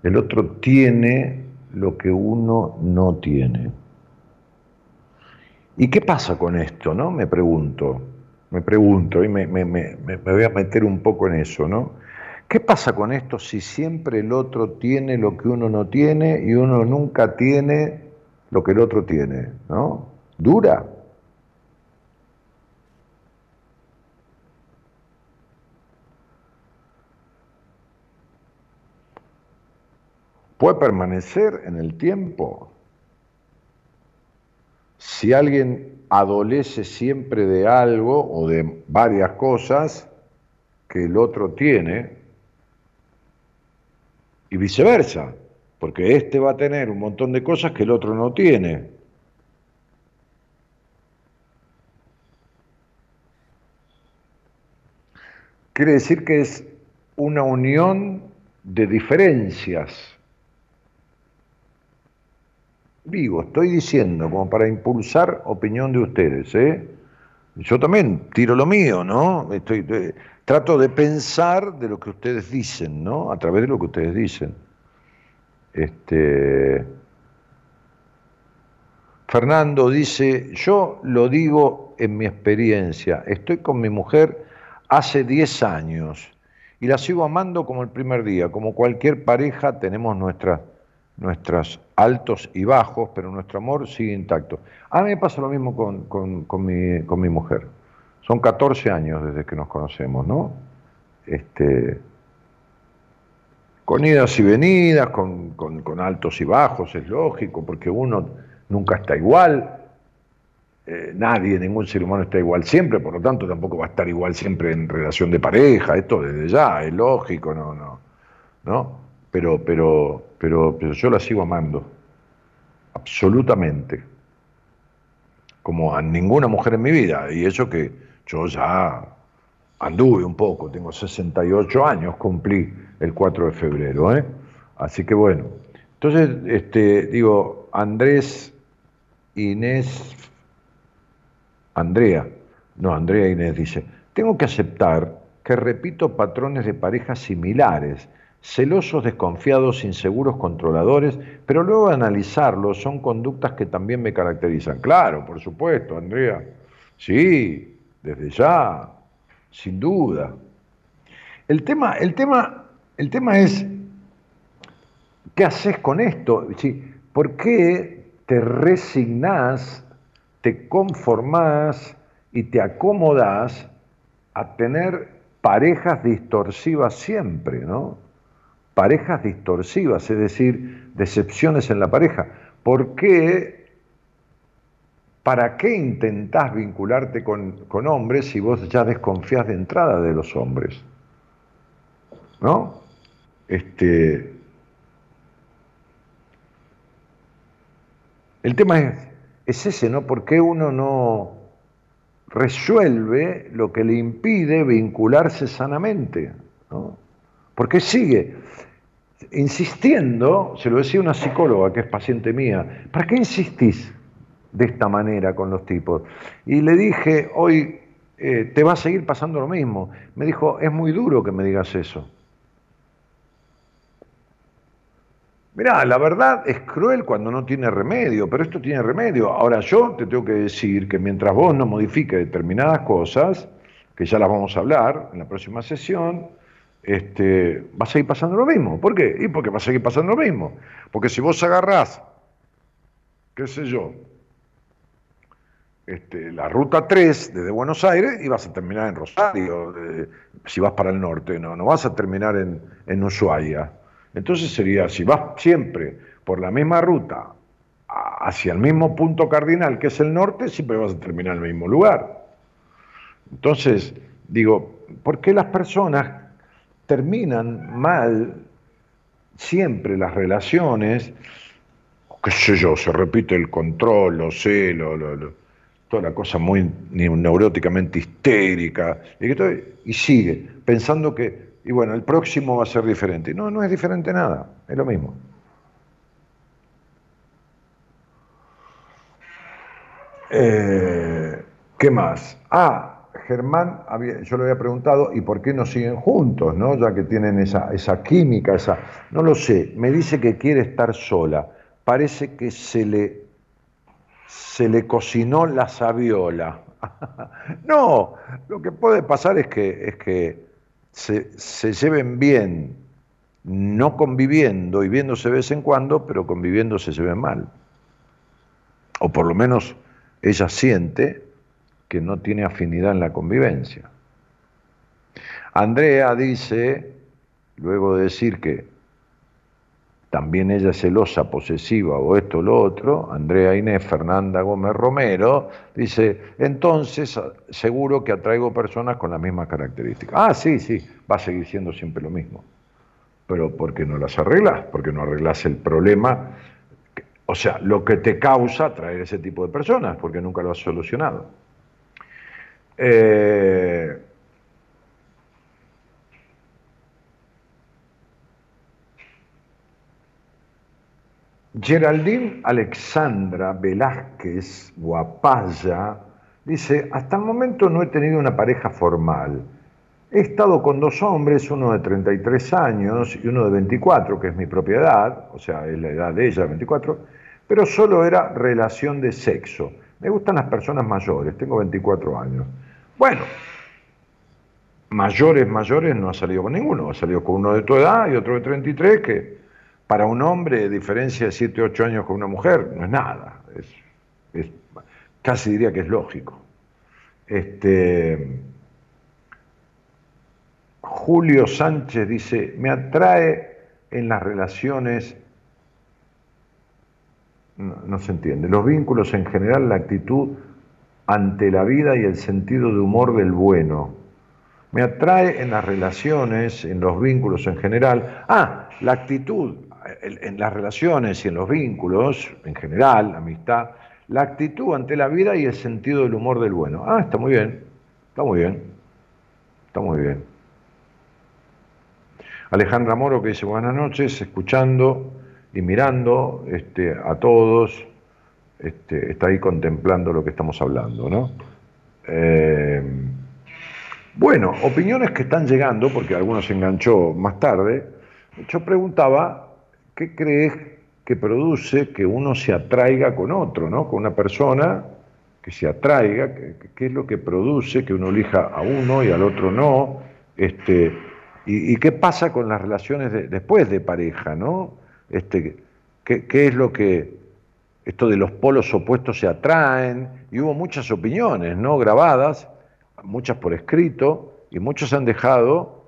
El otro tiene lo que uno no tiene. ¿Y qué pasa con esto, no? Me pregunto, me pregunto, y me, me, voy a meter un poco en eso, ¿no? ¿Qué pasa con esto si siempre el otro tiene lo que uno no tiene y uno nunca tiene lo que el otro tiene, ¿no? dura. puede permanecer en el tiempo. Si alguien adolece siempre de algo o de varias cosas que el otro tiene, y viceversa, porque este va a tener un montón de cosas que el otro no tiene. Quiere decir que es una unión de diferencias. Digo, estoy diciendo como para impulsar opinión de ustedes, ¿eh? Yo también tiro lo mío, ¿no? Estoy, eh, trato de pensar de lo que ustedes dicen, ¿no? A través de lo que ustedes dicen. Este, Fernando dice, yo lo digo en mi experiencia, estoy con mi mujer hace 10 años y la sigo amando como el primer día. Como cualquier pareja tenemos nuestras nuestros altos y bajos, pero nuestro amor sigue intacto. A mí me pasa lo mismo con, con, mi, con mi, mujer. Son 14 años desde que nos conocemos, ¿no? Este, con idas y venidas, con, con altos y bajos, es lógico, porque uno nunca está igual, eh, nadie, ningún ser humano está igual siempre, por lo tanto tampoco va a estar igual siempre en relación de pareja, esto desde ya, es lógico, no, no, ¿no? Pero, pero, pero, pero yo la sigo amando, absolutamente, como a ninguna mujer en mi vida, y eso que yo ya anduve un poco, tengo 68 años, cumplí el 4 de febrero, ¿eh? Así que bueno, entonces, este, digo, Andrés, Inés, Andrea, no, Andrea Inés dice, tengo que aceptar que repito patrones de parejas similares, celosos, desconfiados, inseguros, controladores, pero luego de analizarlos son conductas que también me caracterizan. Claro, por supuesto, Andrea. Sí, desde ya, sin duda. El tema, el tema, el tema es, ¿qué haces con esto? ¿Por qué te resignás te conformás y te acomodás a tener parejas distorsivas siempre, ¿no? Parejas distorsivas, es decir, decepciones en la pareja. ¿Por qué? ¿Para qué intentás vincularte con, con hombres si vos ya desconfías de entrada de los hombres? ¿No? Este, el tema es, es ese, ¿no? ¿Por qué uno no resuelve lo que le impide vincularse sanamente? ¿no? ¿Por qué sigue insistiendo? Se lo decía una psicóloga que es paciente mía, ¿para qué insistís de esta manera con los tipos? Y le dije, hoy eh, te va a seguir pasando lo mismo. Me dijo, es muy duro que me digas eso. Mirá, la verdad es cruel cuando no tiene remedio, pero esto tiene remedio. Ahora yo te tengo que decir que mientras vos no modifiques determinadas cosas, que ya las vamos a hablar en la próxima sesión, este, va a seguir pasando lo mismo. ¿Por qué? Y porque va a seguir pasando lo mismo. Porque si vos agarrás, qué sé yo, este, la ruta 3 desde Buenos Aires y vas a terminar en Rosario, si vas para el norte, no, no vas a terminar en, en Ushuaia. Entonces sería, si vas siempre por la misma ruta hacia el mismo punto cardinal que es el norte, siempre vas a terminar en el mismo lugar. Entonces, digo, ¿por qué las personas terminan mal siempre las relaciones? qué sé yo, se repite el control, los celos, toda la cosa muy neuróticamente histérica, y sigue pensando que y bueno, el próximo va a ser diferente. No, no es diferente nada, es lo mismo. Eh, ¿Qué más? Ah, Germán, yo le había preguntado, ¿y por qué no siguen juntos? ¿no? Ya que tienen esa, esa química, esa... No lo sé, me dice que quiere estar sola. Parece que se le, se le cocinó la sabiola. no, lo que puede pasar es que, es que se, lleven bien, no conviviendo y viéndose de vez en cuando, pero conviviendo se lleven mal. O por lo menos ella siente que no tiene afinidad en la convivencia. Andrea dice, luego de decir que también ella es celosa, posesiva o esto o lo otro, Andrea Inés Fernanda Gómez Romero, dice, entonces seguro que atraigo personas con las mismas características. Ah, sí, sí, va a seguir siendo siempre lo mismo. Pero ¿por qué no las arreglas? Porque no arreglas el problema, o sea, lo que te causa atraer ese tipo de personas, porque nunca lo has solucionado. Eh, Geraldine Alexandra Velázquez Guapaya dice, hasta el momento no he tenido una pareja formal. He estado con dos hombres, uno de 33 años y uno de 24, que es mi propiedad, o sea, es la edad de ella, 24, pero solo era relación de sexo. Me gustan las personas mayores, tengo 24 años. Bueno, mayores, mayores no ha salido con ninguno, ha salido con uno de tu edad y otro de 33 que para un hombre, diferencia de 7 o 8 años con una mujer, no es nada. Es, casi diría que es lógico. Este, Julio Sánchez dice, me atrae en las relaciones, no, se entiende, los vínculos en general, la actitud ante la vida y el sentido de humor del bueno. Me atrae en las relaciones, en los vínculos en general. Ah, la actitud, en las relaciones y en los vínculos, en general, amistad, la actitud ante la vida y el sentido del humor del bueno. Ah, está muy bien, está muy bien, está muy bien. Alejandra Moro que dice buenas noches, escuchando y mirando este, a todos, este, está ahí contemplando lo que estamos hablando, ¿no? Eh, bueno, opiniones que están llegando, porque algunos se enganchó más tarde. Yo preguntaba ¿qué crees que produce que uno se atraiga con otro, ¿no? con una persona que se atraiga? ¿Qué, es lo que produce que uno elija a uno y al otro no? Este, y, qué pasa con las relaciones después de pareja? ¿no? Este, ¿qué, ¿Qué es lo que esto de los polos opuestos se atraen? Y hubo muchas opiniones ¿no? grabadas, muchas por escrito, y muchos han dejado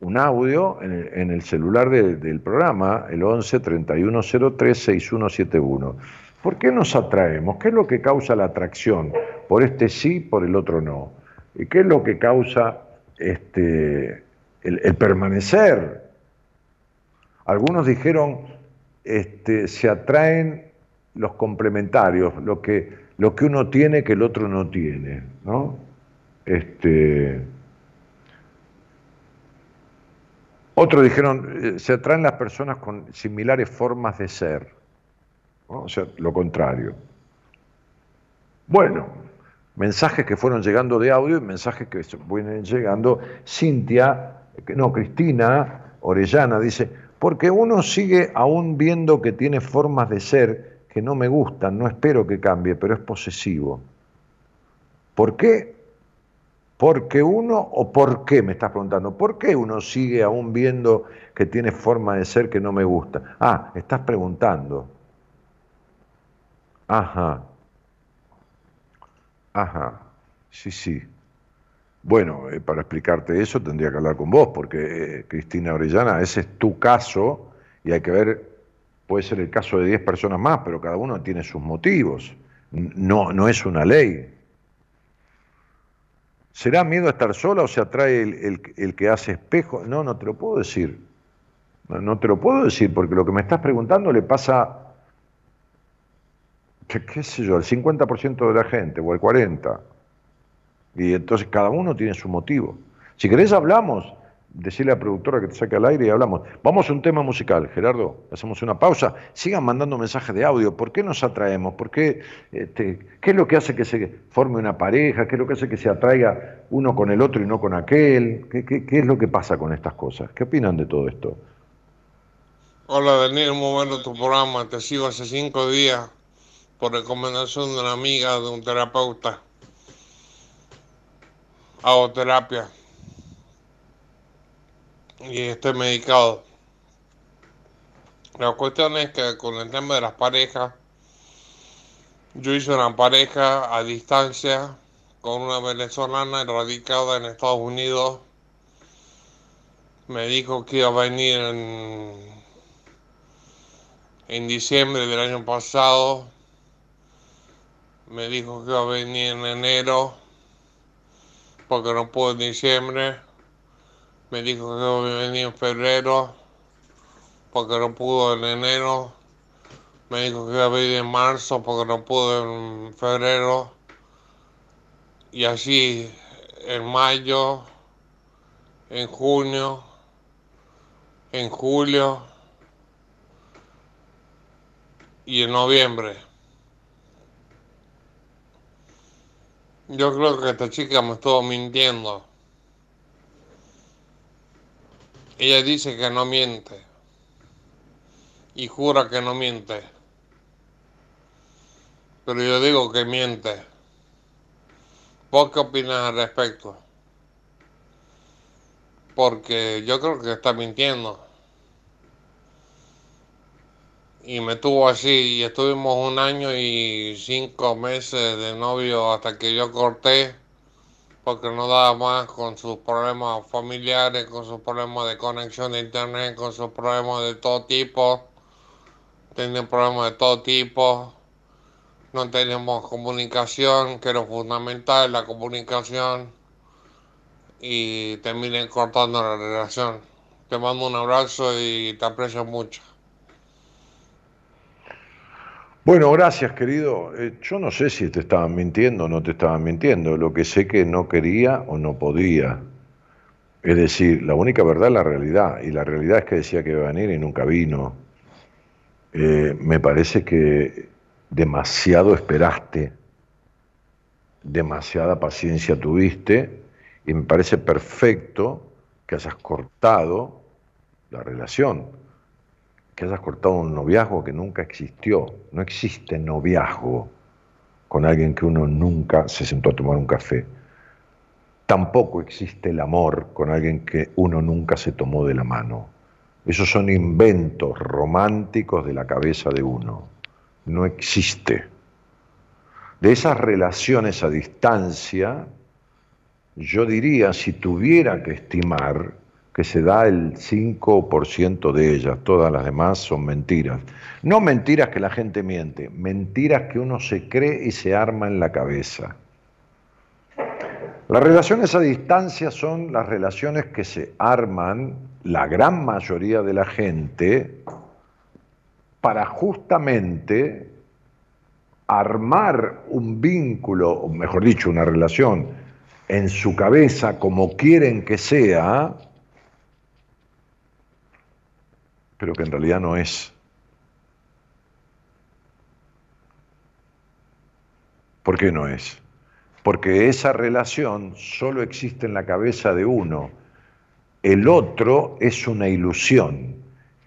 un audio en el, celular del programa, el 11 3103 6171. ¿Por qué nos atraemos? ¿Qué es lo que causa la atracción? Por este sí, por el otro no. ¿Y qué es lo que causa este, el, permanecer? Algunos dijeron, este, se atraen los complementarios, lo que, lo que uno tiene que el otro no tiene, ¿no? Este, Otros dijeron, eh, se atraen las personas con similares formas de ser. O sea, lo contrario. Bueno, mensajes que fueron llegando de audio y mensajes que vienen llegando. Cintia, no, Cristina Orellana dice, porque uno sigue aún viendo que tiene formas de ser que no me gustan, no espero que cambie, pero es posesivo. ¿Por qué? Porque uno, o por qué, me estás preguntando, ¿por qué uno sigue aún viendo que tiene forma de ser que no me gusta? Ah, estás preguntando. Ajá. Ajá. Sí, sí. Bueno, eh, para explicarte eso tendría que hablar con vos, porque eh, Cristina Orellana, ese es tu caso y hay que ver, puede ser el caso de 10 personas más, pero cada uno tiene sus motivos. No, no es una ley. ¿Será miedo a estar sola o se atrae el, que hace espejo? No, no te lo puedo decir. No, te lo puedo decir porque lo que me estás preguntando le pasa, qué, sé yo, al 50% de la gente o al 40%. Y entonces cada uno tiene su motivo. Si querés hablamos decirle a la productora que te saque al aire y hablamos. Vamos a un tema musical, Gerardo, hacemos una pausa. Sigan mandando mensajes de audio. ¿Por qué nos atraemos? ¿Por qué, este, ¿Qué es lo que hace que se forme una pareja? ¿Qué es lo que hace que se atraiga uno con el otro y no con aquel? ¿Qué, qué, es lo que pasa con estas cosas? ¿Qué opinan de todo esto? Hola Daniel, muy bueno tu programa. Te sigo hace cinco días por recomendación de una amiga, de un terapeuta. Hago terapia y estoy medicado. La cuestión es que con el tema de las parejas, yo hice una pareja a distancia con una venezolana radicada en Estados Unidos. Me dijo que iba a venir en, en diciembre del año pasado. Me dijo que iba a venir en enero porque no pudo en diciembre. Me dijo que iba a venir en febrero porque no pudo en enero. Me dijo que iba a venir en marzo porque no pudo en febrero. Y así en mayo, en junio, en julio y en noviembre. Yo creo que esta chica me estuvo mintiendo. Ella dice que no miente. Y jura que no miente. Pero yo digo que miente. ¿Vos qué opinas al respecto? Porque yo creo que está mintiendo. Y me tuvo así y estuvimos un año y cinco meses de novio hasta que yo corté porque no daba más con sus problemas familiares, con sus problemas de conexión de internet, con sus problemas de todo tipo. Tenía problemas de todo tipo no tenemos comunicación, que era fundamental la comunicación, y terminé cortando la relación. Te mando un abrazo y te aprecio mucho. Bueno, gracias querido. Eh, yo no sé si te estaban mintiendo o no te estaban mintiendo. Lo que sé que no quería o no podía. Es decir, la única verdad es la realidad. Y la realidad es que decía que iba a venir y nunca vino. Eh, me parece que demasiado esperaste, demasiada paciencia tuviste y me parece perfecto que hayas cortado la relación, que hayas cortado un noviazgo que nunca existió. No existe noviazgo con alguien que uno nunca se sentó a tomar un café. Tampoco existe el amor con alguien que uno nunca se tomó de la mano. Esos son inventos románticos de la cabeza de uno no existe. De esas relaciones a distancia, yo diría, si tuviera que estimar, que se da el 5% de ellas, todas las demás son mentiras. No mentiras que la gente miente, mentiras que uno se cree y se arma en la cabeza. Las relaciones a distancia son las relaciones que se arman la gran mayoría de la gente para justamente armar un vínculo, o mejor dicho, una relación en su cabeza como quieren que sea, pero que en realidad no es. ¿Por qué no es? Porque esa relación solo existe en la cabeza de uno. El otro es una ilusión.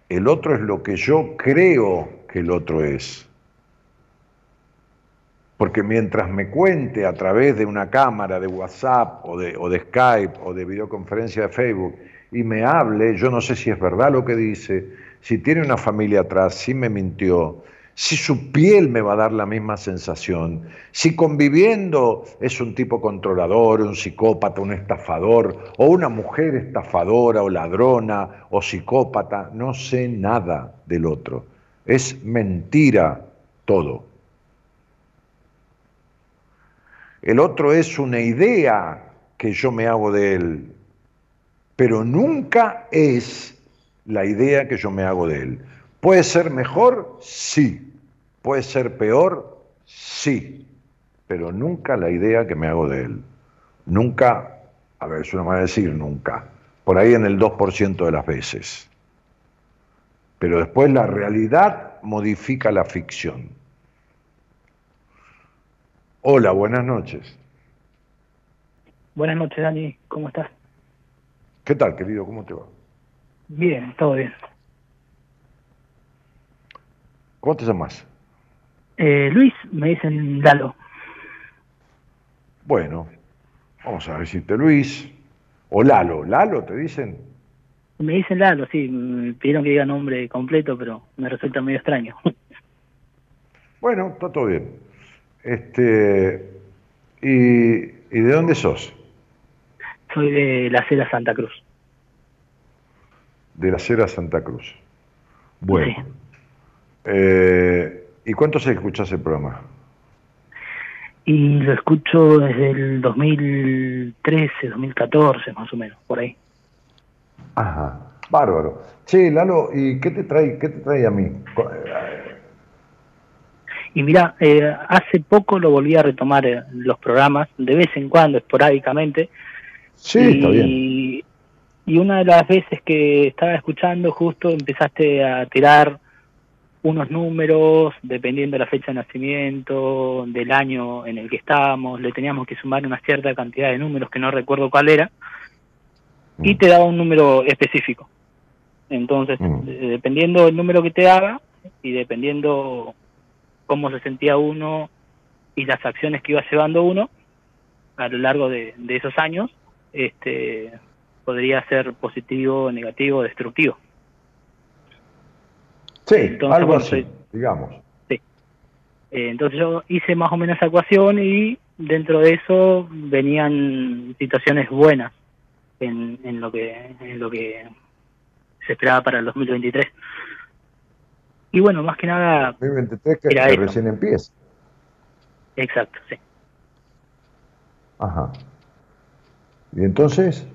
El otro es lo que yo creo que el otro es. Porque mientras me cuente a través de una cámara de WhatsApp o de, o de Skype o de videoconferencia de Facebook y me hable, yo no sé si es verdad lo que dice, si tiene una familia atrás, si me mintió, si su piel me va a dar la misma sensación, si conviviendo es un tipo controlador, un psicópata, un estafador, o una mujer estafadora o ladrona o psicópata, no sé nada del otro. Es mentira todo. El otro es una idea que yo me hago de él, pero nunca es la idea que yo me hago de él. ¿Puede ser mejor? Sí. ¿Puede ser peor? Sí. Pero nunca la idea que me hago de él. Nunca, a ver, es una manera de decir nunca, por ahí en el 2% de las veces. Pero después la realidad modifica la ficción. Hola, buenas noches. Buenas noches, Dani. ¿Cómo estás? ¿Qué tal, querido? ¿Cómo te va? Bien, todo bien. ¿Cómo te llamas? Eh, Luis, me dicen Lalo. Bueno, vamos a decirte Luis. O Lalo. ¿Lalo te dicen? Me dicen Lalo, sí. Me pidieron que diga nombre completo, pero me resulta medio extraño. Bueno, está todo bien. Este, ¿y, ¿Y de dónde sos? Soy de la Cera Santa Cruz. De la Cera Santa Cruz. Bueno. Eh, ¿Y cuánto se escucha ese programa? Y lo escucho desde el 2013, 2014, más o menos, por ahí. Ajá, bárbaro. Sí, Lalo, ¿y qué te trae, qué te trae a mí? Y mira, eh, hace poco lo volví a retomar eh, los programas, de vez en cuando, esporádicamente. Sí, está bien. Y una de las veces que estaba escuchando, justo empezaste a tirar unos números, dependiendo de la fecha de nacimiento, del año en el que estábamos, le teníamos que sumar una cierta cantidad de números que no recuerdo cuál era, y mm. te daba un número específico. Entonces, mm. dependiendo del número que te daba y dependiendo cómo se sentía uno y las acciones que iba llevando uno a lo largo de, de esos años, este, podría ser positivo, negativo, destructivo. Sí, algo así, digamos. Sí. Eh, entonces yo hice más o menos esa ecuación y dentro de eso venían situaciones buenas en, en lo que en lo que se esperaba para el 2023. Y bueno, más que nada... 2023 que, recién empieza. Exacto, sí. Ajá. ¿Y entonces?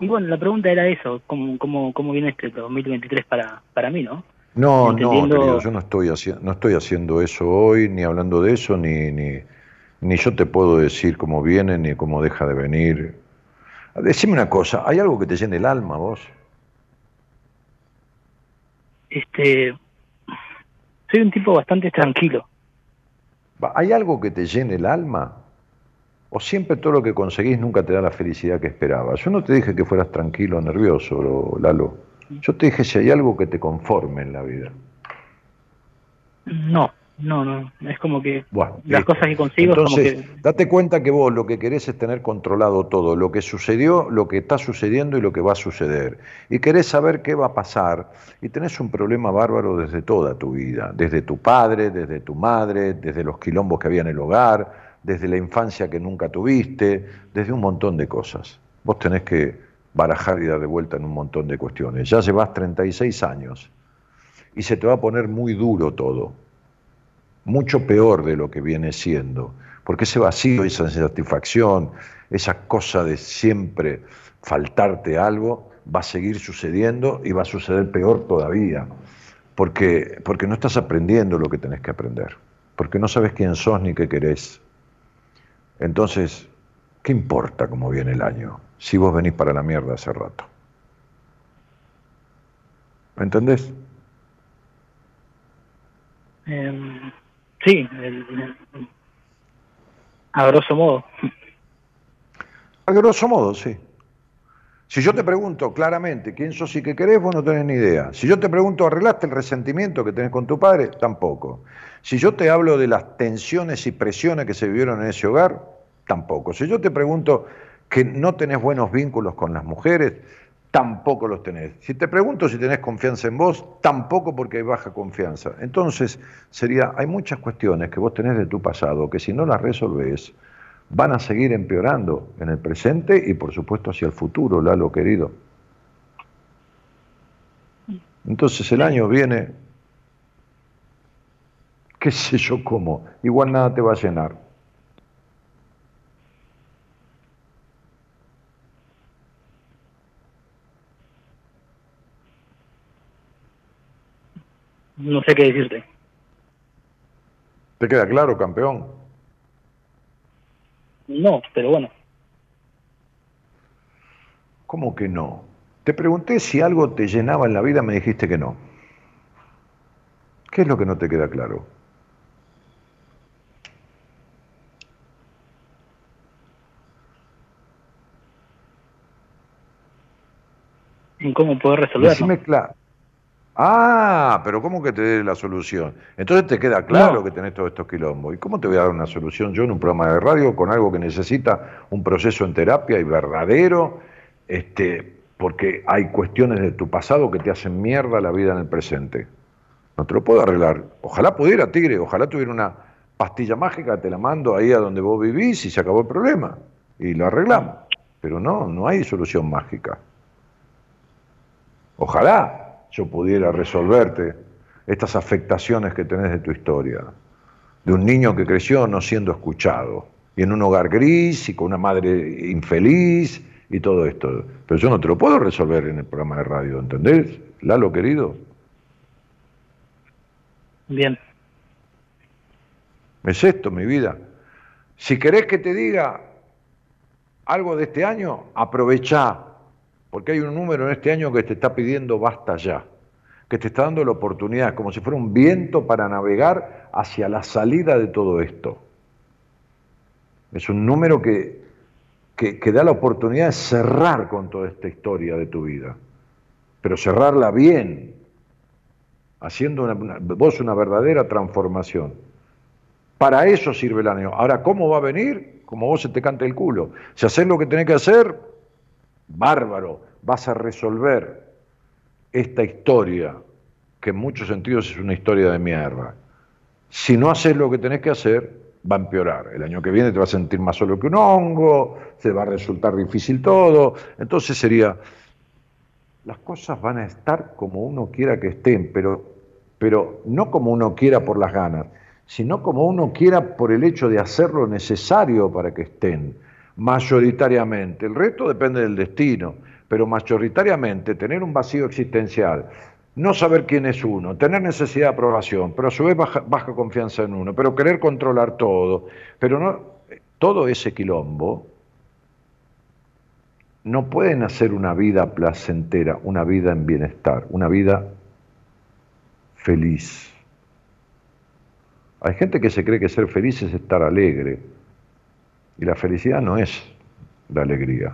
Y bueno, la pregunta era eso, ¿cómo, cómo, cómo viene este 2023 para, para mí, no? No, no, yo no estoy, haciendo, no estoy haciendo eso hoy, ni hablando de eso, ni, ni, ni yo te puedo decir cómo viene, ni cómo deja de venir. Decime una cosa, ¿hay algo que te llene el alma vos? Este, soy un tipo bastante tranquilo. ¿Hay algo que te llene el alma? O siempre todo lo que conseguís nunca te da la felicidad que esperabas. Yo no te dije que fueras tranquilo o nervioso, Lalo. Yo te dije si hay algo que te conforme en la vida. No, no, no. Es como que las cosas que consigo. Entonces, como que... date cuenta que vos lo que querés es tener controlado todo, lo que sucedió, lo que está sucediendo y lo que va a suceder. Y querés saber qué va a pasar. Y tenés un problema bárbaro desde toda tu vida, desde tu padre, desde tu madre, desde los quilombos que había en el hogar desde la infancia que nunca tuviste, desde un montón de cosas. Vos tenés que barajar y dar de vuelta en un montón de cuestiones. Ya llevas 36 años y se te va a poner muy duro todo, mucho peor de lo que viene siendo, porque ese vacío, esa insatisfacción, esa cosa de siempre faltarte algo, va a seguir sucediendo y va a suceder peor todavía, porque, porque no estás aprendiendo lo que tenés que aprender, porque no sabes quién sos ni qué querés. Entonces, ¿qué importa cómo viene el año si vos venís para la mierda hace rato? ¿Me entendés? Em, sí, a grosso modo. A grosso modo, sí. Si yo te pregunto claramente quién sos y qué querés, vos no tenés ni idea. Si yo te pregunto, ¿arreglaste el resentimiento que tenés con tu padre? Tampoco. Si yo te hablo de las tensiones y presiones que se vivieron en ese hogar, tampoco. Si yo te pregunto que no tenés buenos vínculos con las mujeres, tampoco los tenés. Si te pregunto si tenés confianza en vos, tampoco porque hay baja confianza. Entonces, sería, hay muchas cuestiones que vos tenés de tu pasado que si no las resolvés, van a seguir empeorando en el presente y por supuesto hacia el futuro, Lalo querido. Entonces el año viene, qué sé yo cómo, igual nada te va a llenar. no sé qué decirte. ¿Te queda claro, campeón? No, pero bueno. ¿Cómo que no? Te pregunté si algo te llenaba en la vida, me dijiste que no. ¿Qué es lo que no te queda claro? Cómo poder resolverlo. Decime. Ah, pero ¿cómo que te dé la solución? Entonces te queda claro que tenés todos estos quilombos. ¿Y cómo te voy a dar una solución yo en un programa de radio con algo que necesita un proceso en terapia y verdadero? Este, porque hay cuestiones de tu pasado que te hacen mierda la vida en el presente. No te lo puedo arreglar. Ojalá pudiera, Tigre, ojalá tuviera una pastilla mágica, te la mando ahí a donde vos vivís y se acabó el problema. Y lo arreglamos. Pero no, no hay solución mágica. Ojalá, yo pudiera resolverte estas afectaciones que tenés de tu historia, de un niño que creció no siendo escuchado, y en un hogar gris y con una madre infeliz y todo esto. Pero yo no te lo puedo resolver en el programa de radio, ¿entendés? Lalo, querido. Bien. Es esto, mi vida. Si querés que te diga algo de este año, aprovechá, porque hay un número en este año que te está pidiendo basta ya, que te está dando la oportunidad, como si fuera un viento para navegar hacia la salida de todo esto. Es un número que, que, da la oportunidad de cerrar con toda esta historia de tu vida, pero cerrarla bien, haciendo una, vos una verdadera transformación. Para eso sirve el año. Ahora, ¿cómo va a venir? Como vos se te canta el culo. Si haces lo que tenés que hacer, bárbaro, vas a resolver esta historia, que en muchos sentidos es una historia de mierda. Si no haces lo que tenés que hacer, va a empeorar. El año que viene te vas a sentir más solo que un hongo, se va a resultar difícil todo. Entonces sería, las cosas van a estar como uno quiera que estén, pero, pero no como uno quiera por las ganas, sino como uno quiera por el hecho de hacer lo necesario para que estén, mayoritariamente. El resto depende del destino, pero mayoritariamente tener un vacío existencial, no saber quién es uno, tener necesidad de aprobación, pero a su vez baja, confianza en uno, pero querer controlar todo, pero no todo ese quilombo no pueden hacer una vida placentera, una vida en bienestar, una vida feliz. Hay gente que se cree que ser feliz es estar alegre, y la felicidad no es la alegría.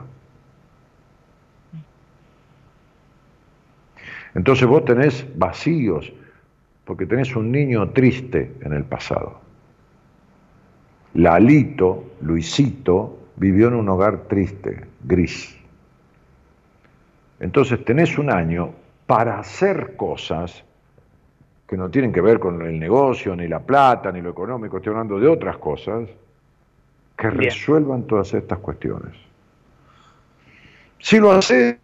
Entonces vos tenés vacíos, porque tenés un niño triste en el pasado. Lalito, Luisito, vivió en un hogar triste, gris. Entonces tenés un año para hacer cosas que no tienen que ver con el negocio, ni la plata, ni lo económico, estoy hablando de otras cosas, que resuelvan todas estas cuestiones. Si lo haces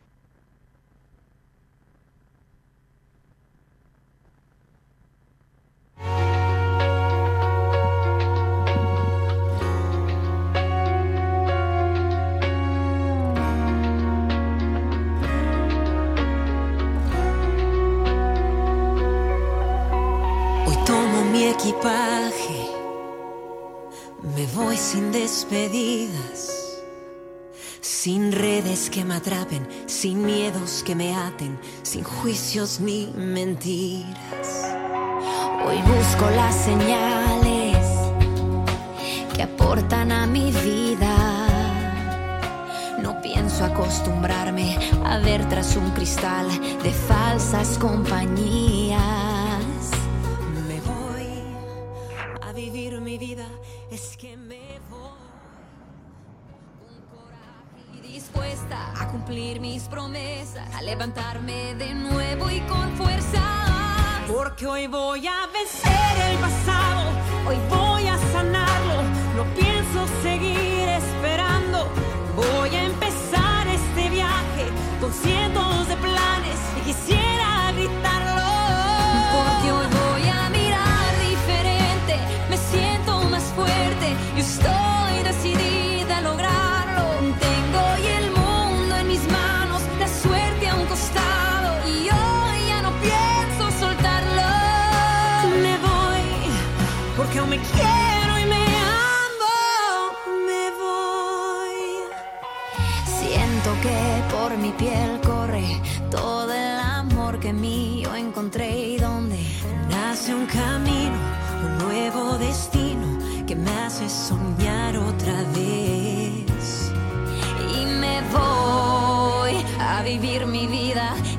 Me voy sin despedidas, sin redes que me atrapen, sin miedos que me aten, sin juicios ni mentiras. Hoy busco las señales que aportan a mi vida. No pienso acostumbrarme a ver tras un cristal de falsas compañías. Es que me voy con coraje y dispuesta a cumplir mis promesas, a levantarme de nuevo y con fuerza. Porque hoy voy a vencer el pasado, hoy voy a sanarlo, no pienso seguir esperando. Voy a empezar este viaje con cientos de planes y quisiera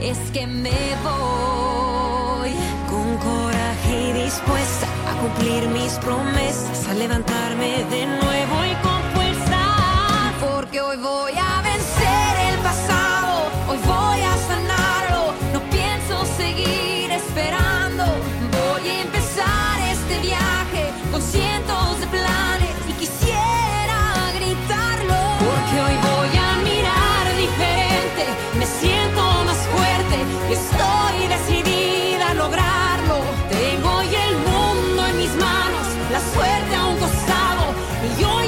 es que me voy con coraje y dispuesta a cumplir mis promesas, a levantarme de nuevo Gustavo. Yo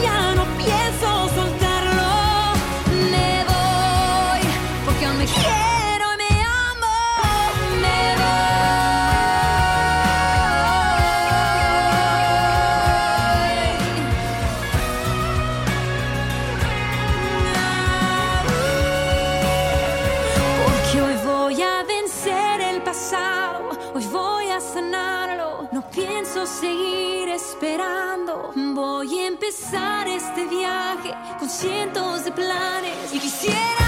empezar este viaje con cientos de planes. Y quisiera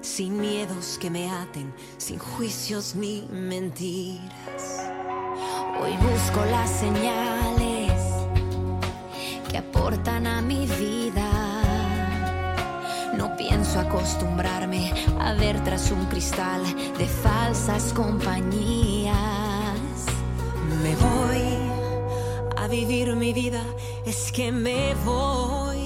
sin miedos que me aten, sin juicios ni mentiras. Hoy busco las señales que aportan a mi vida. No pienso acostumbrarme a ver tras un cristal de falsas compañías. Me voy a vivir mi vida, es que me voy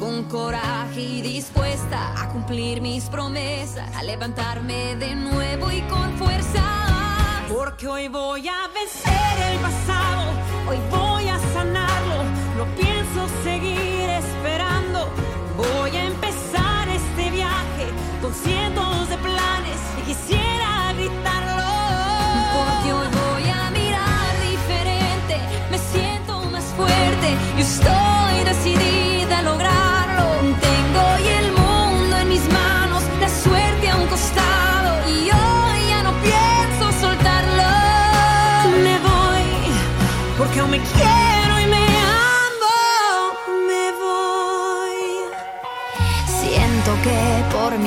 con coraje y dispuesta a cumplir mis promesas, a levantarme de nuevo y con fuerza. Porque hoy voy a vencer el pasado, hoy voy a sanarlo, no pienso seguir esperando. Voy a empezar este viaje con cientos de planes y quisiera gritarlo. Porque hoy voy a mirar diferente, me siento más fuerte y estoy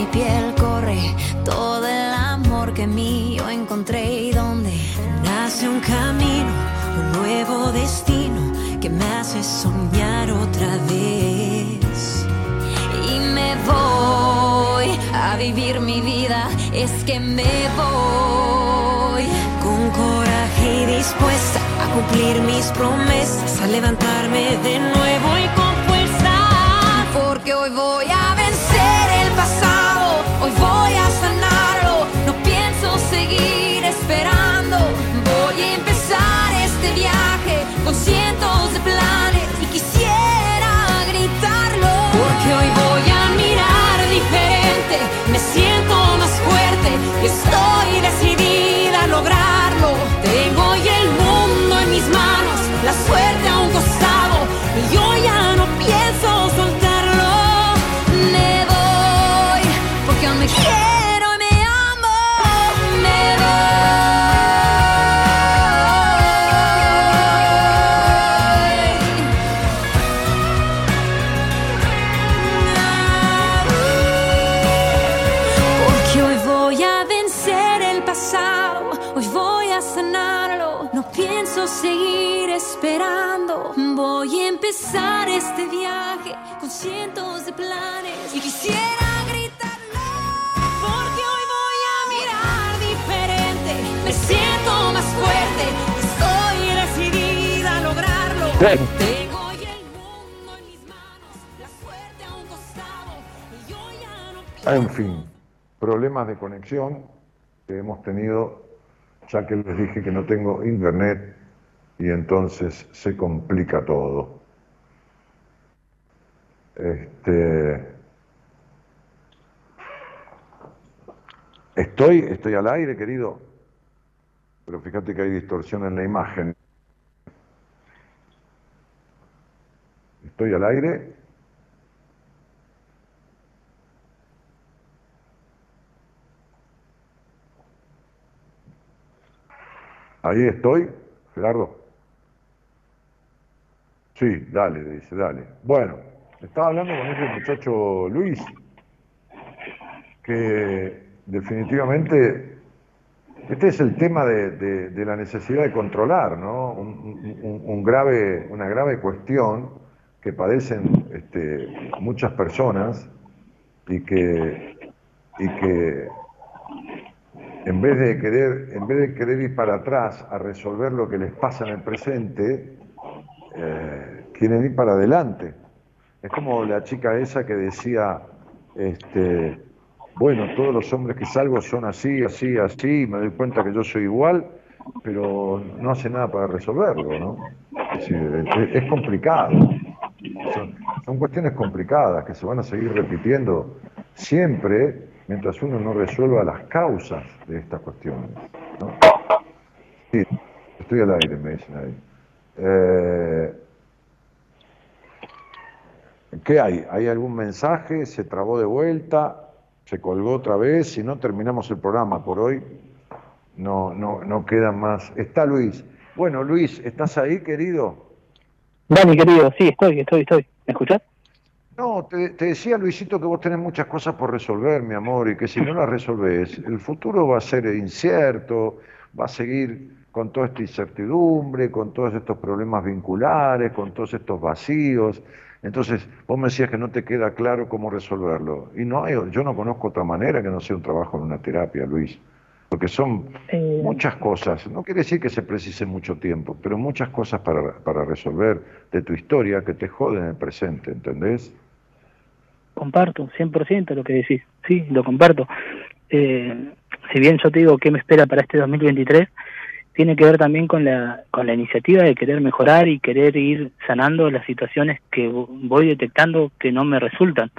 mi piel corre todo el amor que mío encontré y donde nace un camino, un nuevo destino que me hace soñar otra vez. Y me voy a vivir mi vida, es que me voy con coraje y dispuesta a cumplir mis promesas, a levantarme de nuevo y con estoy decidida a lograrlo. Tengo el mundo en mis manos, la suerte a un costado y yo ya no pienso este viaje con cientos de planes y quisiera gritarlo. Porque hoy voy a mirar diferente. Me siento más fuerte, estoy decidida a lograrlo. Tengo hoy el mundo en mis manos, la suerte a un costado y yo ya no En fin, problemas de conexión que hemos tenido, ya que les dije que no tengo internet y entonces se complica todo. Este, estoy, estoy al aire, querido, pero fíjate que hay distorsión en la imagen. Estoy al aire. Ahí estoy, Gerardo. Sí, dale, dice, dale. Bueno, estaba hablando con ese muchacho Luis, que definitivamente este es el tema de, la necesidad de controlar, ¿no? Un- grave, una grave cuestión que padecen este, muchas personas y que, y que en vez de querer, en vez de querer ir para atrás a resolver lo que les pasa en el presente, eh, quieren ir para adelante. Es como la chica esa que decía, este, bueno, todos los hombres que salgo son así, así, así, me doy cuenta que yo soy igual, pero no hace nada para resolverlo, ¿no? Es, complicado. Son, cuestiones complicadas que se van a seguir repitiendo siempre mientras uno no resuelva las causas de estas cuestiones. Sí, estoy al aire, me dicen ahí. Eh, ¿Qué hay? ¿Hay algún mensaje? ¿Se trabó de vuelta? ¿Se colgó otra vez? Si no, terminamos el programa por hoy. No, no, no queda más. Está Luis. Bueno, Luis, ¿estás ahí, querido? Dani, querido, sí, estoy, estoy, estoy. ¿Me escuchás? No, te, decía Luisito que vos tenés muchas cosas por resolver, mi amor, y que si no las resolvés, el futuro va a ser incierto, va a seguir con toda esta incertidumbre, con todos estos problemas vinculares, con todos estos vacíos. Entonces, vos me decías que no te queda claro cómo resolverlo. Y no yo no conozco otra manera que no sea un trabajo en una terapia, Luis. Porque son muchas cosas. No quiere decir que se precise mucho tiempo, pero muchas cosas para, para resolver de tu historia que te joden en el presente, ¿entendés? comparto 100% lo que decís, sí, lo comparto. Eh, si bien yo te digo qué me espera para este 2023, tiene que ver también con la, con la iniciativa de querer mejorar y querer ir sanando las situaciones que voy detectando que no me resultan.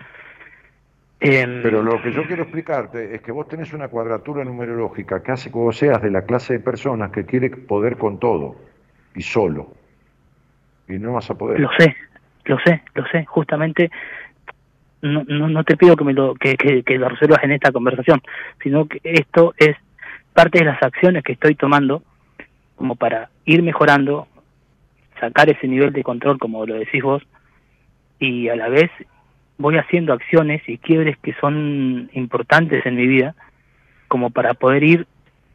Em, Pero lo que yo quiero explicarte es que vos tenés una cuadratura numerológica que hace que vos seas de la clase de personas que quiere poder con todo y solo. Y no vas a poder. Lo sé, lo sé, lo sé. Justamente no, no, te pido que, me lo, que, que, lo resuelvas en esta conversación, sino que esto es parte de las acciones que estoy tomando como para ir mejorando, sacar ese nivel de control, como lo decís vos, y a la vez voy haciendo acciones y quiebres que son importantes en mi vida, como para poder ir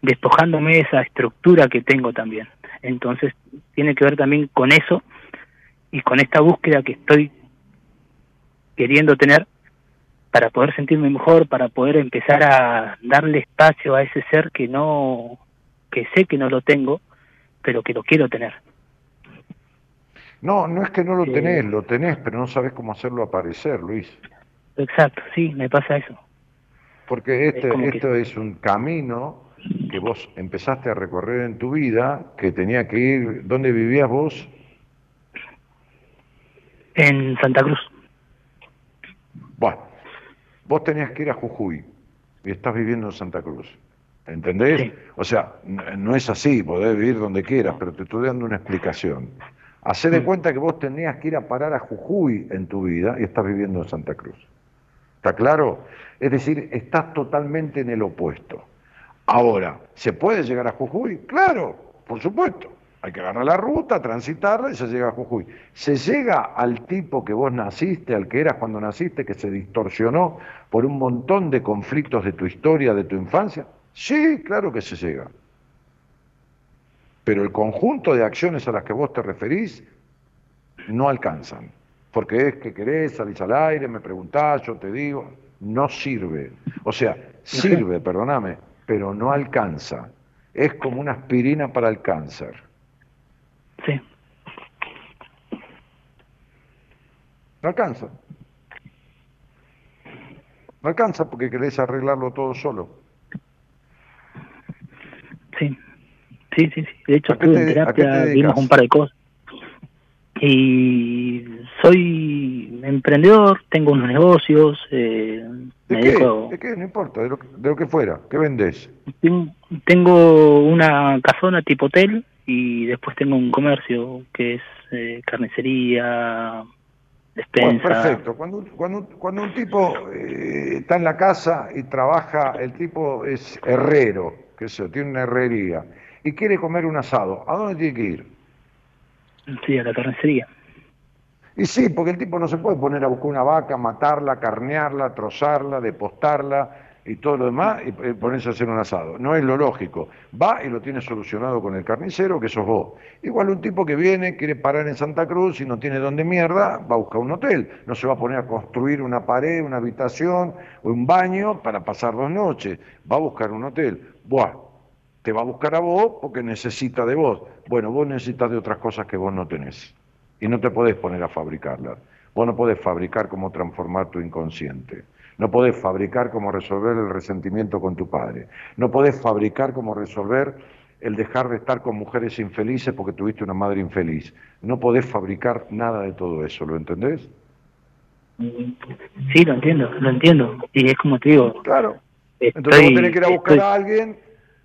despojándome de esa estructura que tengo también. Entonces, tiene que ver también con eso y con esta búsqueda que estoy queriendo tener para poder sentirme mejor, para poder empezar a darle espacio a ese ser que no, que sé que no lo tengo, pero que lo quiero tener. No, no es que no lo tenés, lo tenés, pero no sabes cómo hacerlo aparecer, Luis. Exacto, sí, me pasa eso. Porque este, esto es un camino que vos empezaste a recorrer en tu vida, que tenía que ir, ¿dónde vivías vos? En Santa Cruz. Bueno, vos tenías que ir a Jujuy y estás viviendo en Santa Cruz. ¿Entendés? O sea, no es así, podés vivir donde quieras, pero te estoy dando una explicación. Hacé de mm. cuenta que vos tenías que ir a parar a Jujuy en tu vida y estás viviendo en Santa Cruz. ¿Está claro? Es decir, estás totalmente en el opuesto. Ahora, ¿se puede llegar a Jujuy? Claro, por supuesto. Hay que agarrar la ruta, transitarla y se llega a Jujuy. ¿Se llega al tipo que vos naciste, al que eras cuando naciste, que se distorsionó por un montón de conflictos de tu historia, de tu infancia? Sí, claro que se llega. Pero el conjunto de acciones a las que vos te referís no alcanzan. Porque es que querés, salís al aire, me preguntás, yo te digo, no sirve. O sea, sirve, perdóname, pero no alcanza. Es como una aspirina para el cáncer Sí. No alcanza. No alcanza porque querés arreglarlo todo solo. Sí, sí, sí. sí. De hecho, estuve en terapia, vimos un par de cosas. Y soy emprendedor, tengo unos negocios. Eh, ¿De, qué? ¿De qué? No importa, de lo, de lo que fuera. ¿Qué vendés? Tengo una casona tipo hotel y después tengo un comercio que es eh, carnicería, despensa. perfecto. Cuando, cuando, cuando un tipo eh, está en la casa y trabaja, el tipo es herrero, que se tiene una herrería, y quiere comer un asado, ¿a dónde tiene que ir? Sí, a la carnicería. Y sí, porque el tipo no se puede poner a buscar una vaca, matarla, carnearla, trozarla, depostarla, y todo lo demás y ponerse a hacer un asado. No es lo lógico. Va y lo tiene solucionado con el carnicero, que sos vos. Igual un tipo que viene, quiere parar en Santa Cruz y no tiene dónde mierda, va a buscar un hotel. No se va a poner a construir una pared, una habitación o un baño para pasar dos noches. Va a buscar un hotel. Buah, te va a buscar a vos porque necesita de vos. Bueno, vos necesitas de otras cosas que vos no tenés. Y no te podés poner a fabricarlas. Vos no podés fabricar cómo transformar tu inconsciente. No podés fabricar cómo resolver el resentimiento con tu padre. No podés fabricar cómo resolver el dejar de estar con mujeres infelices porque tuviste una madre infeliz. No podés fabricar nada de todo eso, ¿lo entendés? Sí, lo entiendo, lo entiendo. Y es como te digo. Claro. Entonces vos tenés que ir a buscar a alguien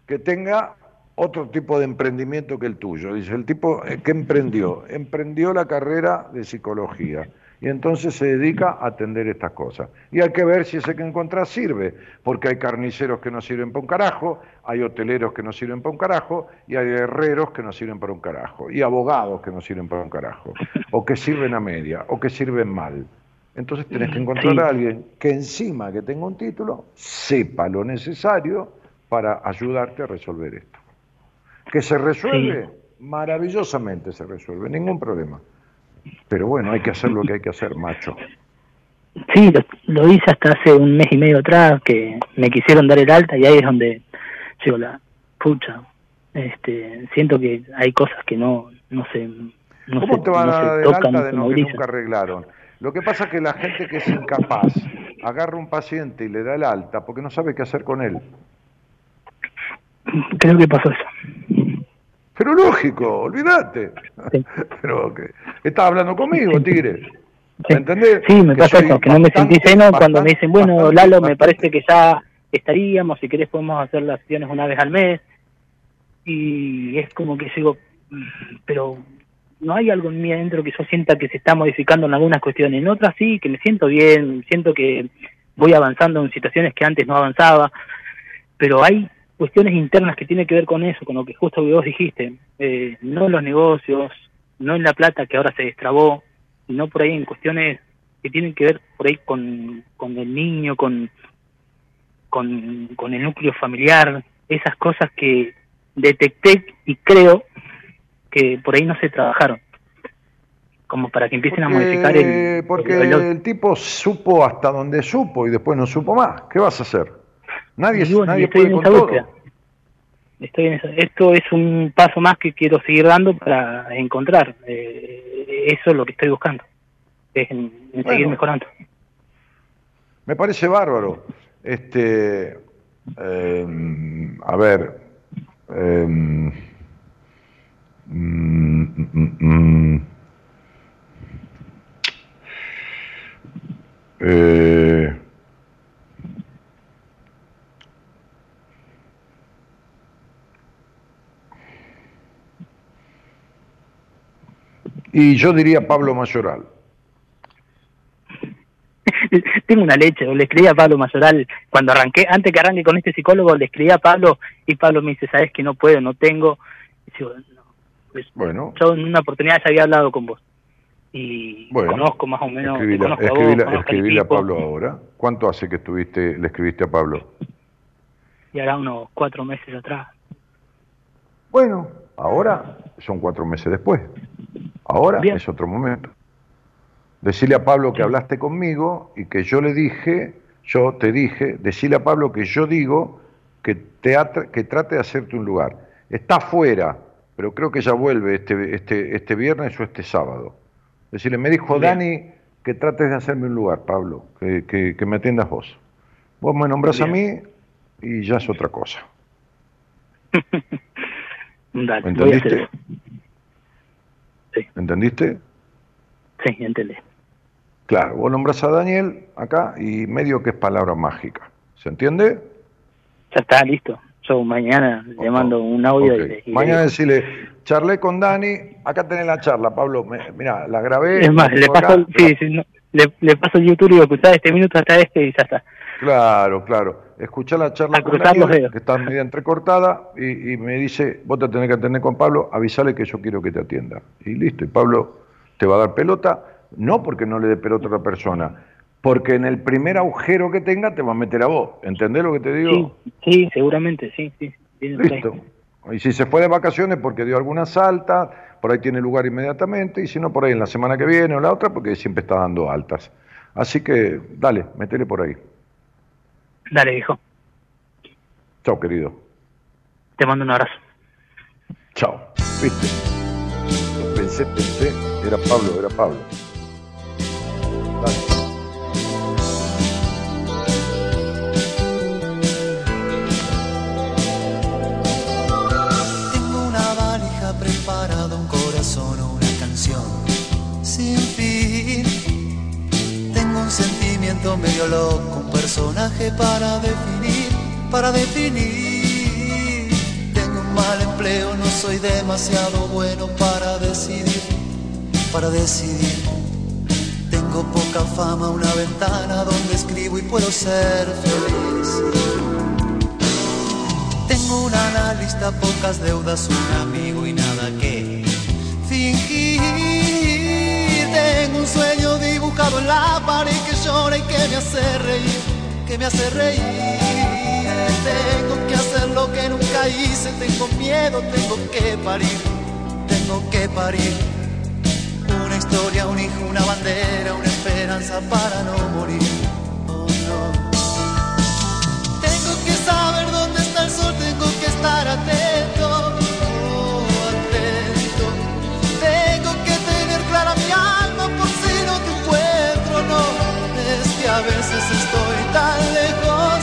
que tenga otro tipo de emprendimiento que el tuyo. Dice, el tipo eh, que emprendió, emprendió la carrera de psicología y entonces se dedica a atender estas cosas. Y hay que ver si ese que encuentra sirve, porque hay carniceros que no sirven para un carajo, hay hoteleros que no sirven para un carajo, y hay herreros que no sirven para un carajo, y abogados que no sirven para un carajo, o que sirven a media, o que sirven mal. Entonces tenés que encontrar a alguien que encima que tenga un título, sepa lo necesario para ayudarte a resolver esto. Que se resuelve, maravillosamente se resuelve, ningún problema. Pero bueno, hay que hacer lo que hay que hacer, macho. Sí, lo, hice hasta hace un mes y medio atrás, que me quisieron dar el alta y ahí es donde digo, la pucha, este, siento que hay cosas que no, no se... No ¿Cómo te van a dar el alta de no que nunca arreglaron? Lo que pasa es que la gente que es incapaz agarra un paciente y le da el alta porque no sabe qué hacer con él. Creo que pasó eso. Pero lógico, olvídate. Pero que estás hablando conmigo, Tigre. ¿Me entendés? Sí, me pasa eso, que no me sentí seno cuando me dicen, bueno, Lalo, me parece que ya estaríamos, si querés podemos hacer las sesiones una vez al mes. Y es como que digo, mm, pero no hay algo en mí adentro que yo sienta que se está modificando en algunas cuestiones. En otras sí, que me siento bien, siento que voy avanzando en situaciones que antes no avanzaba, pero hay cuestiones internas que tienen que ver con eso, con lo que justo vos dijiste, eh, no en los negocios, no en la plata que ahora se destrabó, sino por ahí en cuestiones que tienen que ver por ahí con, con el niño, con, con, con el núcleo familiar, esas cosas que detecté y creo que por ahí no se trabajaron como para que empiecen a modificar el porque el, tipo supo hasta donde supo y después no supo más qué vas a hacer nadie, nadie puede con todo estoy en Esto es un paso más que quiero seguir dando para encontrar. Eh, eso es lo que estoy buscando, es en, seguir mejorando. Me parece bárbaro. Este, em, a ver, eh, eh, Y yo diría Pablo Mayoral. Tengo una leche, le escribí a Pablo Mayoral cuando arranqué, antes que arranque con este psicólogo, le escribí a Pablo y Pablo me dice, sabes que no puedo, no tengo. Pues, bueno. Yo en una oportunidad ya había hablado con vos y conozco más o menos. Escribíle a, Pablo ahora. ¿Cuánto hace que estuviste, le escribiste a Pablo? Y ahora unos cuatro meses atrás. Bueno, ahora son cuatro meses después. Ahora es otro momento. Decirle a Pablo que hablaste conmigo y que yo le dije, yo te dije, decirle a Pablo que yo digo que, te que trate de hacerte un lugar. Está fuera, pero creo que ya vuelve este, este, este viernes o este sábado. Decirle, me dijo Dani que trates de hacerme un lugar, Pablo, que, que, me atiendas vos. Vos me nombrás a mí y ya es otra cosa. ¿Me entendiste? ¿Entendiste? Sí, entendí. Claro, vos nombras a Daniel acá y medio que es palabra mágica. ¿Se entiende? Ya está, listo. Yo mañana le mando un audio y, Mañana decirle, charlé con Dani, acá tenés la charla, Pablo, mira, la grabé. Es más, le paso, sí, sí, le, paso el YouTube y digo, este minuto hasta este y ya está. Claro, claro. Escuchá la charla con Daniel, que está media entrecortada, y, me dice, vos te tenés que atender con Pablo, avisale que yo quiero que te atienda. Y listo, y Pablo te va a dar pelota, no porque no le dé pelota a otra persona, porque en el primer agujero que tenga te va a meter a vos. ¿Entendés lo que te digo? Sí, sí seguramente, sí, sí. Listo. Y si se fue de vacaciones porque dio alguna salta, por ahí tiene lugar inmediatamente, y si no, por ahí en la semana que viene o la otra, porque siempre está dando altas. Así que, dale, metele por ahí. Dale, hijo. Chao, querido. Te mando un abrazo. Chao. ¿Viste? Pensé, pensé, era Pablo, era Pablo. Dale. Medio loco, un personaje para definir, para definir. Tengo un mal empleo, no soy demasiado bueno para decidir, para decidir. Tengo poca fama, una ventana donde escribo y puedo ser feliz. Tengo un analista, pocas deudas, un amigo y nada que fingir tengo un sueño dibujado en la pared que llora y que me hace reír, que me hace reír. Tengo que hacer lo que nunca hice, tengo miedo, tengo que parir, tengo que parir. Una historia, un hijo, una bandera, una esperanza para no morir. Oh, no. Tengo que saber dónde está el sol, tengo que estar atento a veces estoy tan lejos.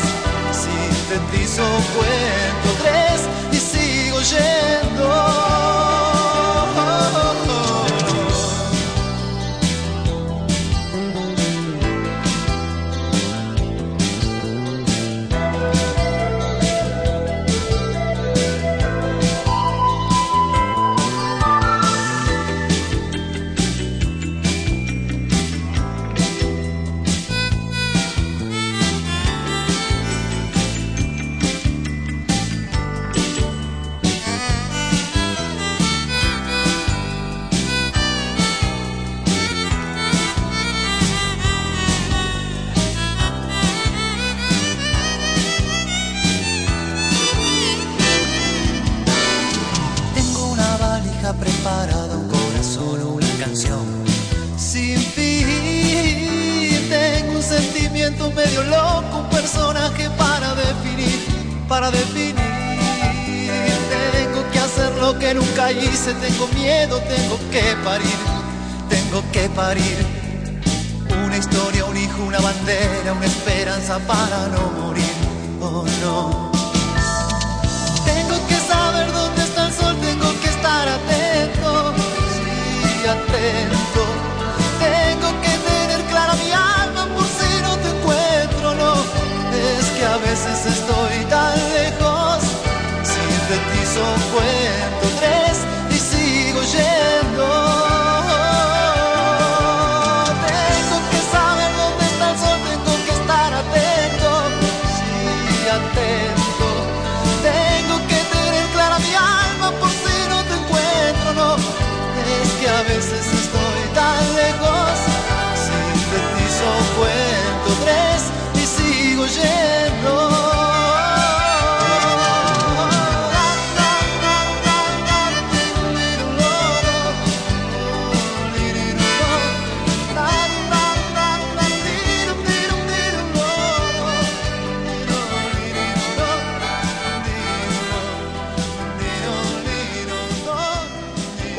Sintetizo, cuento tres y sigo yendo. Medio loco, un personaje para definir, para definir. Tengo que hacer lo que nunca hice, tengo miedo, tengo que parir, tengo que parir. Una historia, un hijo, una bandera, una esperanza para no morir, oh no. Tengo que saber dónde está el sol, tengo que estar atento, sí, atento.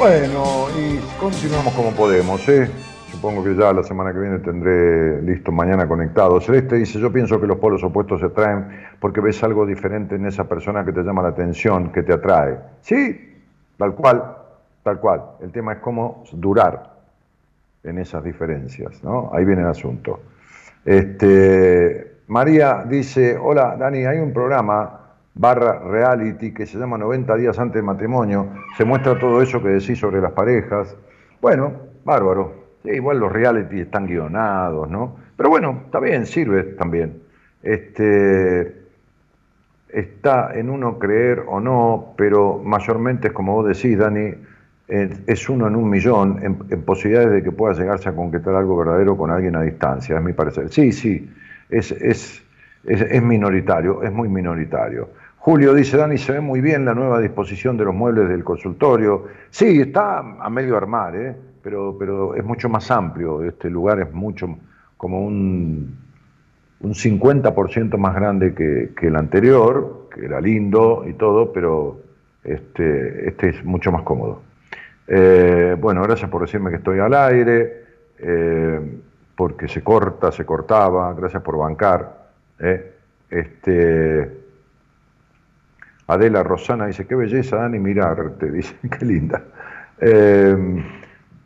Bueno, y continuamos como podemos, ¿eh? supongo que ya la semana que viene tendré listo mañana conectado. Celeste dice, yo pienso que los polos opuestos se atraen porque ves algo diferente en esa persona que te llama la atención, que te atrae. Sí, tal cual, tal cual. El tema es cómo durar en esas diferencias, ¿no? Ahí viene el asunto. Este, María dice, hola Dani, hay un programa barra reality que se llama 90 días antes del matrimonio, se muestra todo eso que decís sobre las parejas. Bueno, bárbaro, igual los reality están guionados, ¿no? Pero bueno, está bien, sirve también. Este, está en uno creer o no, pero mayormente es como vos decís, Dani, es uno en un millón en, posibilidades de que pueda llegarse a concretar algo verdadero con alguien a distancia, es mi parecer. Sí, sí, es, es, es, minoritario, es muy minoritario. Julio dice, Dani, se ve muy bien la nueva disposición de los muebles del consultorio. Sí, está a medio armar, ¿eh? pero, pero es mucho más amplio. Este lugar es mucho, como un, un 50% más grande que, que el anterior, que era lindo y todo, pero este, este es mucho más cómodo. Eh, bueno, gracias por decirme que estoy al aire, eh, porque se corta, se cortaba, gracias por bancar. Eh. Este, Adela Rosana dice, qué belleza, Dani, mirarte, dice, qué linda.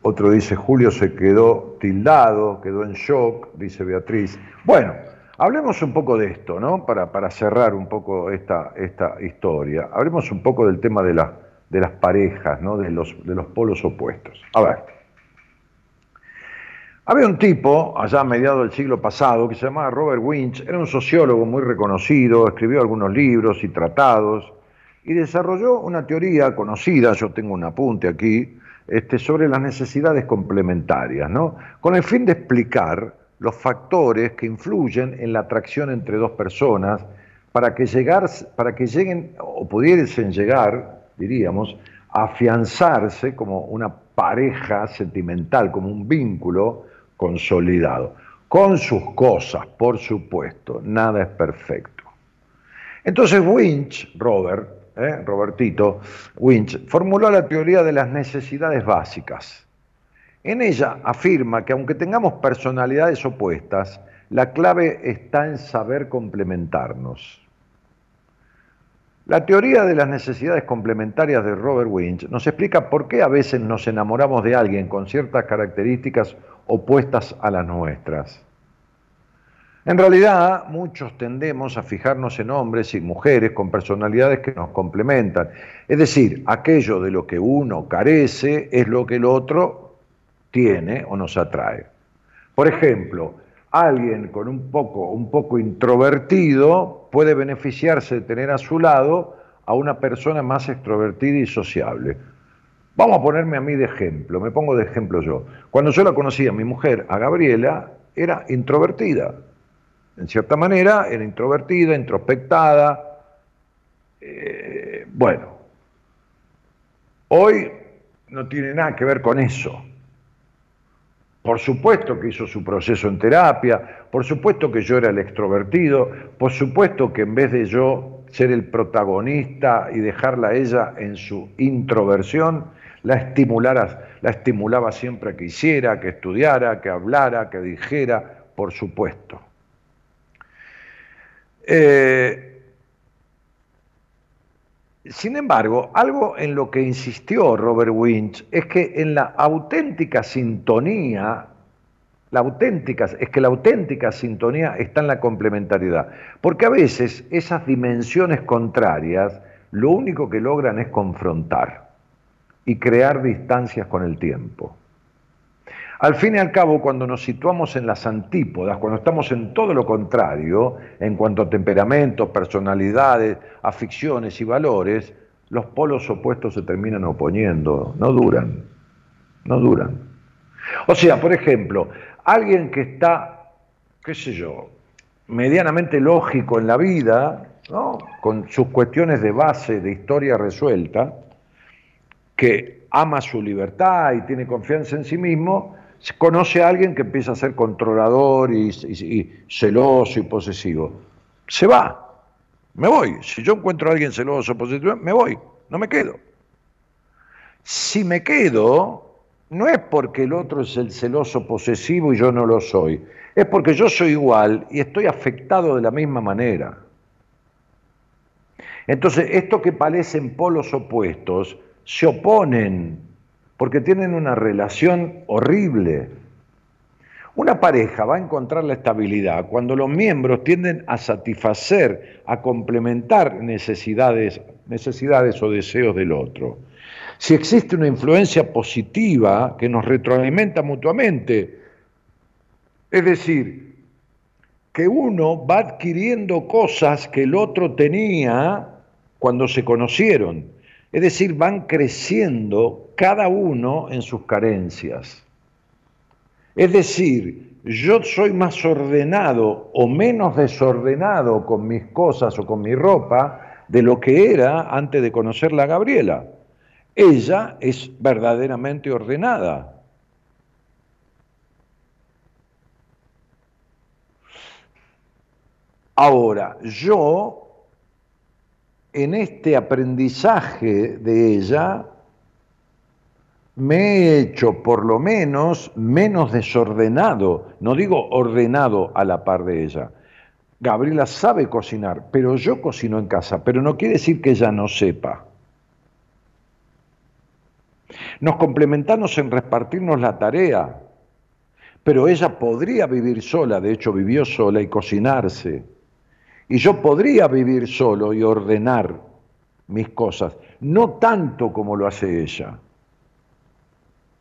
otro dice, Julio se quedó tildado, quedó en shock, dice Beatriz. Bueno, hablemos un poco de esto, ¿no? Para, para cerrar un poco esta, esta historia. Hablemos un poco del tema de de las parejas, ¿no? de, los, de los polos opuestos. A ver, había un tipo, allá a mediados del siglo pasado, que se llamaba Robert Winch, era un sociólogo muy reconocido, escribió algunos libros y tratados, y desarrolló una teoría conocida, yo tengo un apunte aquí, este, sobre las necesidades complementarias, ¿no? con el fin de explicar los factores que influyen en la atracción entre dos personas para que, llegar, para que lleguen o pudiesen llegar diríamos, afianzarse como una pareja sentimental, como un vínculo consolidado, con sus cosas, por supuesto, nada es perfecto. Entonces Winch, Robert, ¿eh? Robertito Winch, formuló la teoría de las necesidades básicas. En ella afirma que aunque tengamos personalidades opuestas, la clave está en saber complementarnos. La teoría de las necesidades complementarias de Robert Winch nos explica por qué a veces nos enamoramos de alguien con ciertas características opuestas a las nuestras. En realidad, muchos tendemos a fijarnos en hombres y mujeres con personalidades que nos complementan. Es decir, aquello de lo que uno carece es lo que el otro tiene o nos atrae. Por ejemplo, alguien con un poco, un poco introvertido puede beneficiarse de tener a su lado a una persona más extrovertida y sociable. Vamos a ponerme a mí de ejemplo, me pongo de ejemplo yo. Cuando yo la conocí a mi mujer, a Gabriela, era introvertida. En cierta manera, era introvertida, introspectada. Eh, bueno, hoy no tiene nada que ver con eso. Por supuesto que hizo su proceso en terapia, por supuesto que yo era el extrovertido, por supuesto que en vez de yo ser el protagonista y dejarla a ella en su introversión, la, estimulara, la estimulaba siempre a que hiciera, que estudiara, que hablara, que dijera, por supuesto. Eh, sin embargo, algo en lo que insistió Robert Winch es que en la auténtica sintonía, la auténtica, es que la auténtica sintonía está en la complementariedad. Porque a veces esas dimensiones contrarias lo único que logran es confrontar y crear distancias con el tiempo. Al fin y al cabo, cuando nos situamos en las antípodas, cuando estamos en todo lo contrario, en cuanto a temperamentos, personalidades, aficiones y valores, los polos opuestos se terminan oponiendo, no duran, no duran. O sea, por ejemplo, alguien que está, qué sé yo, medianamente lógico en la vida, con sus cuestiones de base de historia resuelta, que ama su libertad y tiene confianza en sí mismo, conoce a alguien que empieza a ser controlador y, celoso y posesivo. Se va. Me voy. Si yo encuentro a alguien celoso, o posesivo, me voy. No me quedo. Si me quedo, no es porque el otro es el celoso posesivo y yo no lo soy. Es porque yo soy igual y estoy afectado de la misma manera. Entonces, esto que parecen polos opuestos se oponen porque tienen una relación horrible. Una pareja va a encontrar la estabilidad cuando los miembros tienden a satisfacer, a complementar necesidades, necesidades o deseos del otro. Si existe una influencia positiva que nos retroalimenta mutuamente, es decir, que uno va adquiriendo cosas que el otro tenía cuando se conocieron Es decir, van creciendo cada uno en sus carencias. Es decir, yo soy más ordenado o menos desordenado con mis cosas o con mi ropa de lo que era antes de conocerla a Gabriela. Ella es verdaderamente ordenada. Ahora, yo en este aprendizaje de ella me he hecho por lo menos menos desordenado, no digo ordenado a la par de ella. Gabriela sabe cocinar, pero yo cocino en casa, pero no quiere decir que ella no sepa. Nos complementamos en repartirnos la tarea, pero ella podría vivir sola, de hecho vivió sola y cocinarse. Y yo podría vivir solo y ordenar mis cosas, no tanto como lo hace ella,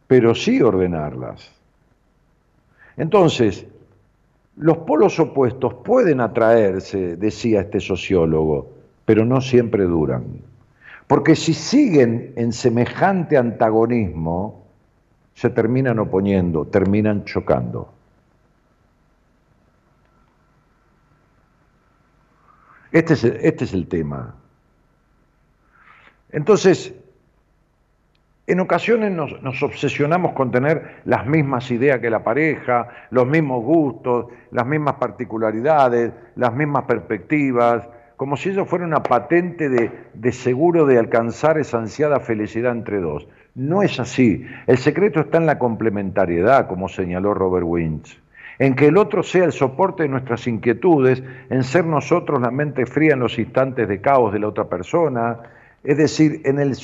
pero sí ordenarlas. Entonces, los polos opuestos pueden atraerse, decía este sociólogo, pero no siempre duran. Porque si siguen en semejante antagonismo, se terminan oponiendo, terminan chocando. Este es, este es el tema. Entonces, en ocasiones nos, nos, obsesionamos con tener las mismas ideas que la pareja, los mismos gustos, las mismas particularidades, las mismas perspectivas, como si eso fuera una patente de, de seguro de alcanzar esa ansiada felicidad entre dos. No es así. El secreto está en la complementariedad, como señaló Robert Winch en que el otro sea el soporte de nuestras inquietudes, en ser nosotros la mente fría en los instantes de caos de la otra persona, es decir, en el,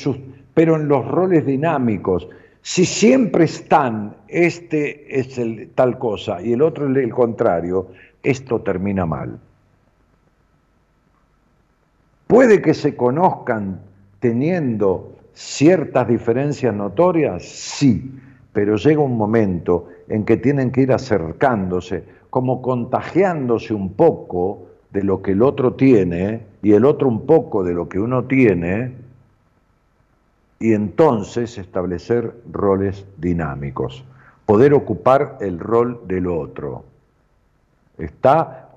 pero en los roles dinámicos. Si siempre están, este es el, tal cosa y el otro es el contrario, esto termina mal. Puede que se conozcan teniendo ciertas diferencias notorias, sí, pero llega un momento en que tienen que ir acercándose, como contagiándose un poco de lo que el otro tiene y el otro un poco de lo que uno tiene, y entonces establecer roles dinámicos, poder ocupar el rol del otro. Está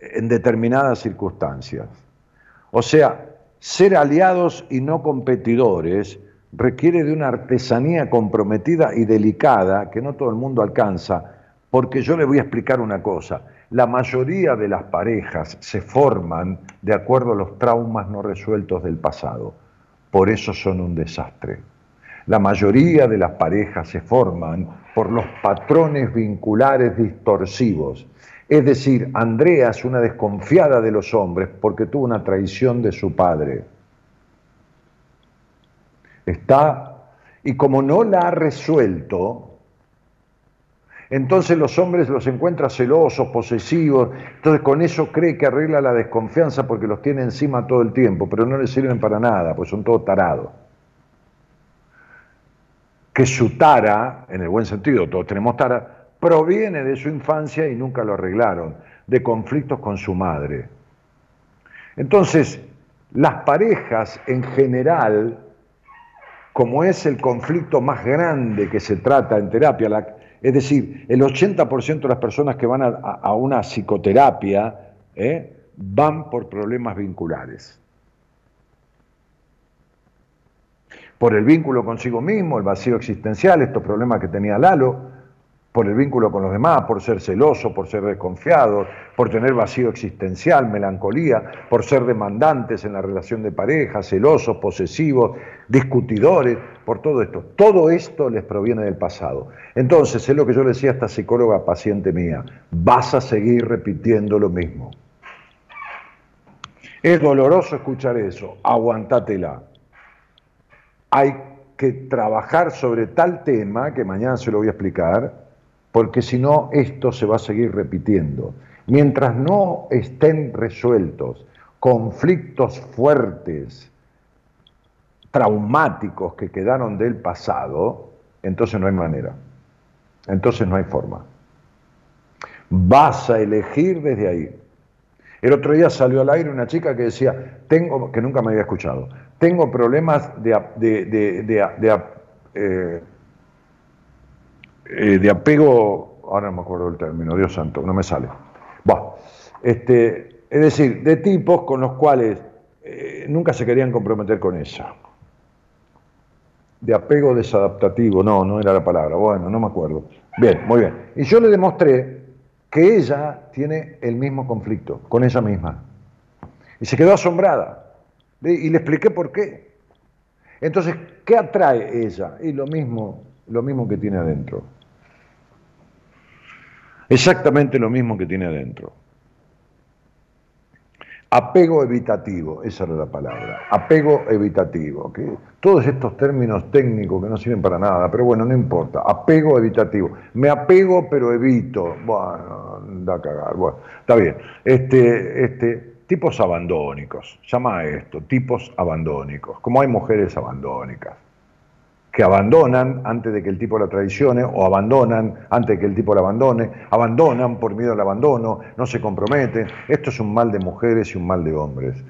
en determinadas circunstancias. O sea, ser aliados y no competidores requiere de una artesanía comprometida y delicada que no todo el mundo alcanza, porque yo le voy a explicar una cosa, la mayoría de las parejas se forman de acuerdo a los traumas no resueltos del pasado, por eso son un desastre. La mayoría de las parejas se forman por los patrones vinculares distorsivos. Es decir, Andrea es una desconfiada de los hombres porque tuvo una traición de su padre Está, y como no la ha resuelto, entonces los hombres los encuentra celosos, posesivos, entonces con eso cree que arregla la desconfianza porque los tiene encima todo el tiempo, pero no le sirven para nada, pues son todos tarados. Que su tara, en el buen sentido, todos tenemos tara, proviene de su infancia y nunca lo arreglaron, de conflictos con su madre. Entonces, las parejas en general como es el conflicto más grande que se trata en terapia, es decir, el 80% de las personas que van a, una psicoterapia ¿eh? van por problemas vinculares. Por el vínculo consigo mismo, el vacío existencial, estos problemas que tenía Lalo, por el vínculo con los demás, por ser celoso, por ser desconfiado, por tener vacío existencial, melancolía, por ser demandantes en la relación de pareja, celosos, posesivos, discutidores, por todo esto. Todo esto les proviene del pasado. Entonces, es lo que yo le decía a esta psicóloga paciente mía, vas a seguir repitiendo lo mismo. Es doloroso escuchar eso, aguantátela. Hay que trabajar sobre tal tema, que mañana se lo voy a explicar, porque si no esto se va a seguir repitiendo. Mientras no estén resueltos conflictos fuertes, traumáticos que quedaron del pasado, entonces no hay manera, entonces no hay forma. Vas a elegir desde ahí. El otro día salió al aire una chica que decía, tengo, que nunca me había escuchado, tengo problemas de, eh, eh, de, apego, ahora no me acuerdo el término, Dios santo, no me sale. este, es decir, de tipos con los cuales eh, nunca se querían comprometer con ella. De apego desadaptativo, no, no era la palabra, bueno, no me acuerdo. Bien, muy bien. Y yo le demostré que ella tiene el mismo conflicto con ella misma. Y se quedó asombrada. Y le expliqué por qué. Entonces, ¿qué atrae ella? Y lo mismo, lo mismo que tiene adentro. Exactamente lo mismo que tiene adentro. Apego evitativo, esa era la palabra. Apego evitativo. Todos estos términos técnicos que no sirven para nada, pero bueno, no importa. Apego evitativo. Me apego pero evito. Bueno, da a cagar. Bueno, está bien. Este, este, tipos abandónicos, llama a esto, tipos abandónicos, como hay mujeres abandónicas, que abandonan antes de que el tipo la traicione o abandonan antes de que el tipo la abandone, abandonan por miedo al abandono, no se comprometen. Esto es un mal de mujeres y un mal de hombres.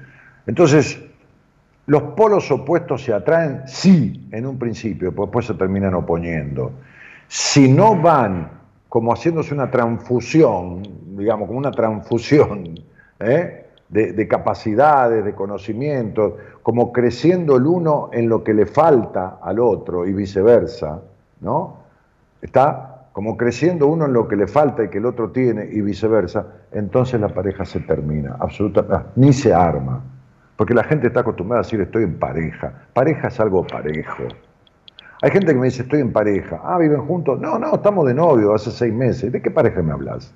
Entonces, los polos opuestos se atraen, sí, en un principio, pero después se terminan oponiendo. Si no van como haciéndose una transfusión, digamos, como una transfusión, ¿eh? De, capacidades, de conocimientos, como creciendo el uno en lo que le falta al otro y viceversa, ¿no? Está como creciendo uno en lo que le falta y que el otro tiene y viceversa, entonces la pareja se termina, absolutamente, ah, ni se arma. Porque la gente está acostumbrada a decir estoy en pareja. Pareja es algo parejo. Hay gente que me dice estoy en pareja. Ah, viven juntos. No, no, estamos de novio hace seis meses. ¿De qué pareja me hablas?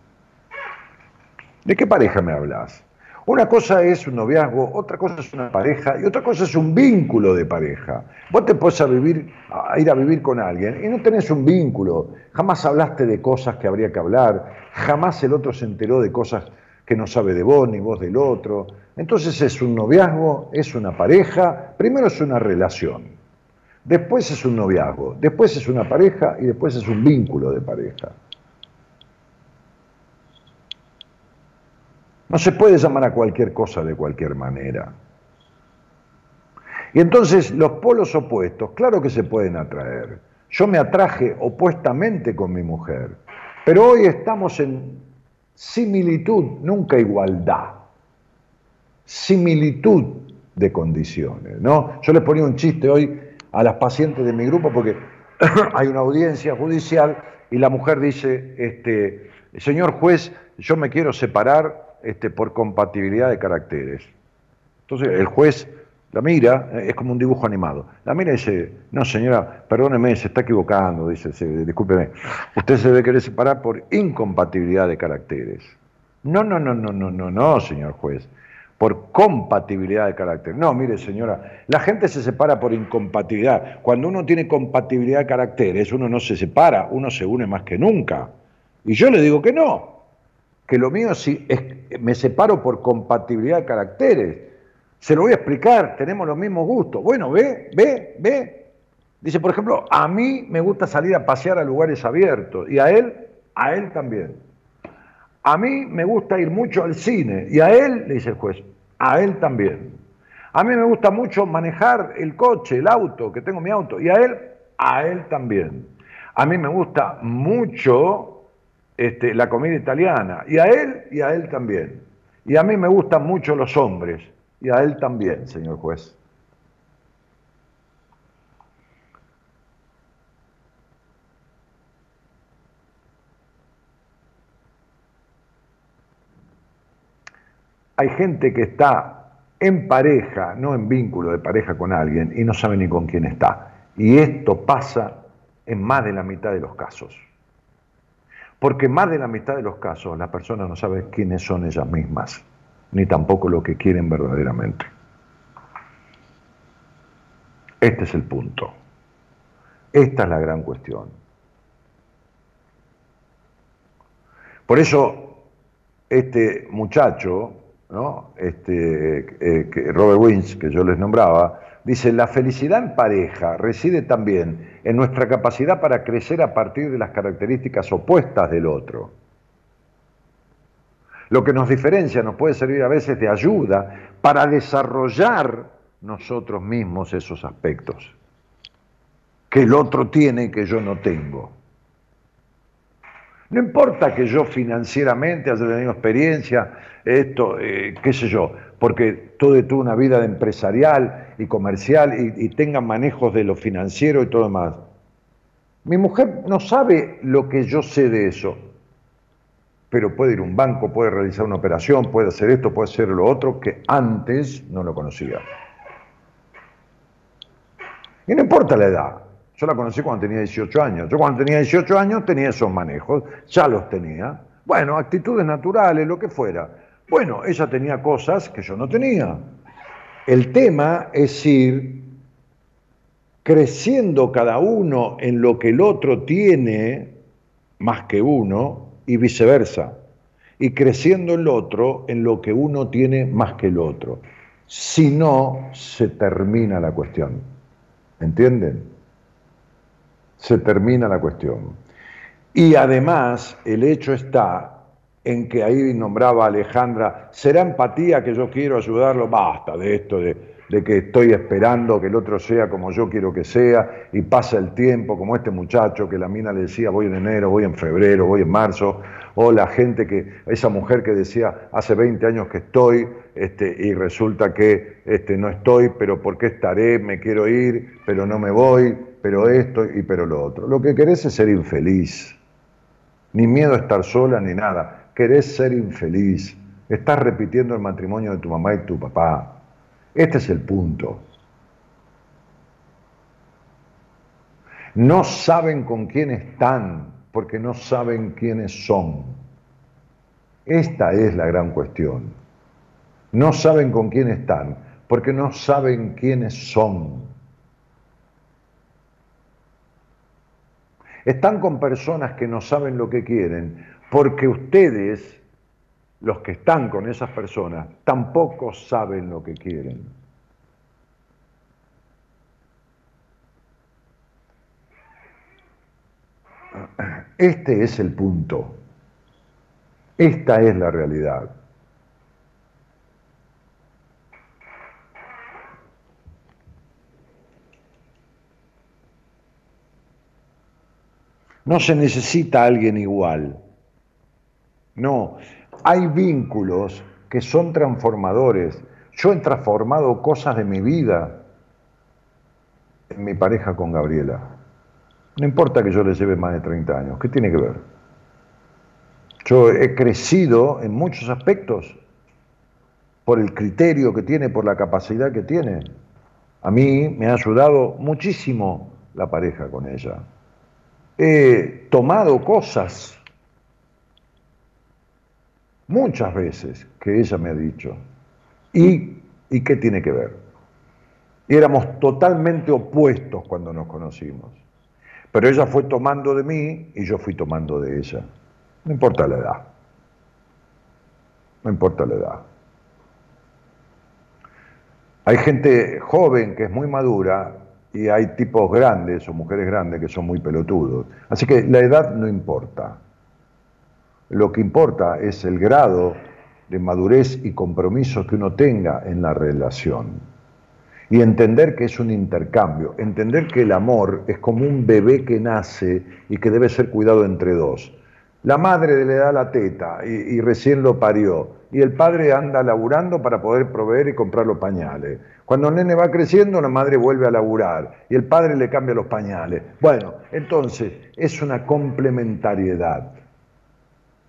¿De qué pareja me hablas? Una cosa es un noviazgo, otra cosa es una pareja y otra cosa es un vínculo de pareja. Vos te puedes a, vivir, a ir a vivir con alguien y no tenés un vínculo. Jamás hablaste de cosas que habría que hablar, jamás el otro se enteró de cosas que no sabe de vos ni vos del otro. Entonces es un noviazgo, es una pareja, primero es una relación, después es un noviazgo, después es una pareja y después es un vínculo de pareja. No se puede llamar a cualquier cosa de cualquier manera. Y entonces los polos opuestos, claro que se pueden atraer. Yo me atraje opuestamente con mi mujer, pero hoy estamos en similitud, nunca igualdad. Similitud de condiciones, ¿no? Yo les ponía un chiste hoy a las pacientes de mi grupo porque hay una audiencia judicial y la mujer dice, este, señor juez, yo me quiero separar este, por compatibilidad de caracteres. Entonces el juez la mira, eh, es como un dibujo animado. La mira y dice, no señora, perdóneme, se está equivocando, dice, discúlpeme, usted se debe querer separar por incompatibilidad de caracteres. No, no, no, no, no, no, no, señor juez, por compatibilidad de caracteres. No, mire señora, la gente se separa por incompatibilidad. Cuando uno tiene compatibilidad de caracteres, uno no se separa, uno se une más que nunca. Y yo le digo que no, que lo mío sí es, me separo por compatibilidad de caracteres. Se lo voy a explicar, tenemos los mismos gustos. Bueno, ve, ve, ve. Dice, por ejemplo, a mí me gusta salir a pasear a lugares abiertos y a él, a él también. A mí me gusta ir mucho al cine y a él, le dice el juez, a él también. A mí me gusta mucho manejar el coche, el auto, que tengo mi auto, y a él, a él también. A mí me gusta mucho este, la comida italiana, y a él y a él también. Y a mí me gustan mucho los hombres, y a él también, señor juez. Hay gente que está en pareja, no en vínculo de pareja con alguien, y no sabe ni con quién está. Y esto pasa en más de la mitad de los casos. Porque más de la mitad de los casos las personas no saben quiénes son ellas mismas, ni tampoco lo que quieren verdaderamente. Este es el punto. Esta es la gran cuestión. Por eso, este muchacho, ¿no? este, eh, Robert Wins, que yo les nombraba, Dice, la felicidad en pareja reside también en nuestra capacidad para crecer a partir de las características opuestas del otro. Lo que nos diferencia nos puede servir a veces de ayuda para desarrollar nosotros mismos esos aspectos que el otro tiene y que yo no tengo. No importa que yo financieramente haya tenido experiencia, esto, eh, qué sé yo, porque todo tuve una vida de empresarial y comercial y, y manejos de lo financiero y todo demás. Mi mujer no sabe lo que yo sé de eso, pero puede ir a un banco, puede realizar una operación, puede hacer esto, puede hacer lo otro, que antes no lo conocía. Y no importa la edad, yo la conocí cuando tenía 18 años. Yo cuando tenía 18 años tenía esos manejos, ya los tenía. Bueno, actitudes naturales, lo que fuera. Bueno, ella tenía cosas que yo no tenía. El tema es ir creciendo cada uno en lo que el otro tiene más que uno y viceversa. Y creciendo el otro en lo que uno tiene más que el otro. Si no, se termina la cuestión. ¿Entienden? se termina la cuestión. Y además el hecho está en que ahí nombraba Alejandra, ¿será empatía que yo quiero ayudarlo? Basta de esto, de, de, que estoy esperando que el otro sea como yo quiero que sea, y pasa el tiempo, como este muchacho que la mina le decía, voy en enero, voy en febrero, voy en marzo, o la gente que, esa mujer que decía, hace 20 años que estoy, este, y resulta que este, no estoy, pero ¿por qué estaré? Me quiero ir, pero no me voy, pero esto y pero lo otro. Lo que querés es ser infeliz. Ni miedo a estar sola ni nada. Querés ser infeliz. Estás repitiendo el matrimonio de tu mamá y tu papá. Este es el punto. No saben con quién están porque no saben quiénes son. Esta es la gran cuestión. No saben con quién están porque no saben quiénes son. Están con personas que no saben lo que quieren, porque ustedes, los que están con esas personas, tampoco saben lo que quieren. Este es el punto. Esta es la realidad. No se necesita alguien igual. No, hay vínculos que son transformadores. Yo he transformado cosas de mi vida en mi pareja con Gabriela. No importa que yo le lleve más de 30 años, ¿qué tiene que ver? Yo he crecido en muchos aspectos por el criterio que tiene, por la capacidad que tiene. A mí me ha ayudado muchísimo la pareja con ella he tomado cosas muchas veces que ella me ha dicho. ¿Y, ¿Y qué tiene que ver? éramos totalmente opuestos cuando nos conocimos. Pero ella fue tomando de mí y yo fui tomando de ella. No importa la edad. No importa la edad. Hay gente joven que es muy madura y hay tipos grandes o mujeres grandes que son muy pelotudos. Así que la edad no importa. Lo que importa es el grado de madurez y compromiso que uno tenga en la relación. Y entender que es un intercambio, entender que el amor es como un bebé que nace y que debe ser cuidado entre dos. La madre le da la teta y, y recién lo parió, y el padre anda laburando para poder proveer y comprar los pañales. Cuando el nene va creciendo, la madre vuelve a laburar y el padre le cambia los pañales. Bueno, entonces es una complementariedad,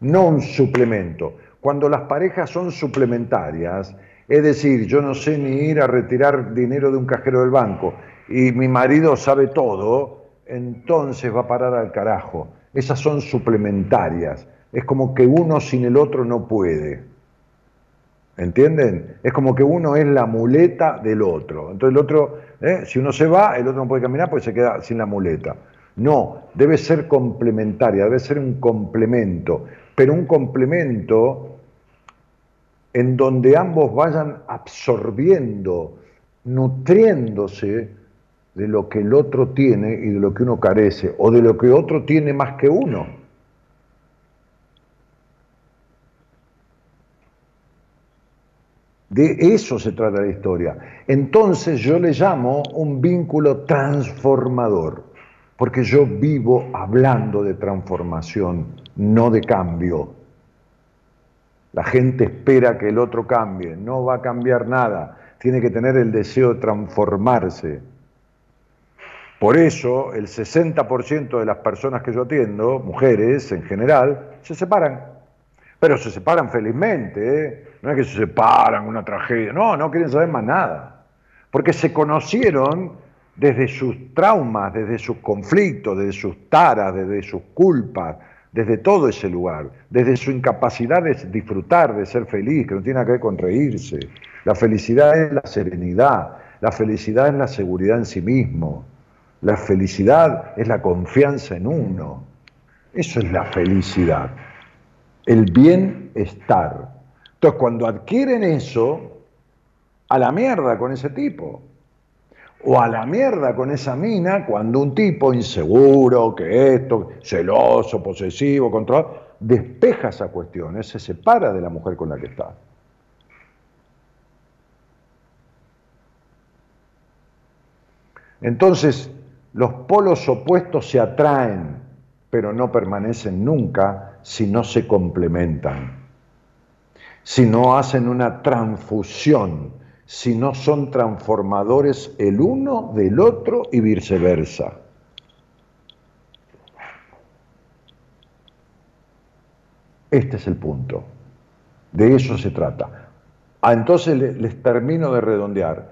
no un suplemento. Cuando las parejas son suplementarias, es decir, yo no sé ni ir a retirar dinero de un cajero del banco y mi marido sabe todo, entonces va a parar al carajo. Esas son suplementarias. Es como que uno sin el otro no puede. ¿Entienden? Es como que uno es la muleta del otro. Entonces el otro, ¿eh? si uno se va, el otro no puede caminar porque se queda sin la muleta. No, debe ser complementaria, debe ser un complemento, pero un complemento en donde ambos vayan absorbiendo, nutriéndose de lo que el otro tiene y de lo que uno carece, o de lo que otro tiene más que uno. De eso se trata la historia. Entonces yo le llamo un vínculo transformador, porque yo vivo hablando de transformación, no de cambio. La gente espera que el otro cambie, no va a cambiar nada, tiene que tener el deseo de transformarse. Por eso el 60% de las personas que yo atiendo, mujeres en general, se separan. Pero se separan felizmente, ¿eh? no es que se separan, una tragedia, no, no quieren saber más nada. Porque se conocieron desde sus traumas, desde sus conflictos, desde sus taras, desde sus culpas, desde todo ese lugar, desde su incapacidad de disfrutar, de ser feliz, que no tiene nada que ver con reírse. La felicidad es la serenidad, la felicidad es la seguridad en sí mismo, la felicidad es la confianza en uno. Eso es la felicidad, el bienestar. Entonces, cuando adquieren eso, a la mierda con ese tipo o a la mierda con esa mina cuando un tipo inseguro, que esto, celoso, posesivo, controlado, despeja esa cuestión, se separa de la mujer con la que está. Entonces, los polos opuestos se atraen, pero no permanecen nunca si no se complementan, si no hacen una transfusión si no son transformadores el uno del otro y viceversa. Este es el punto. De eso se trata. Ah, entonces les termino de redondear.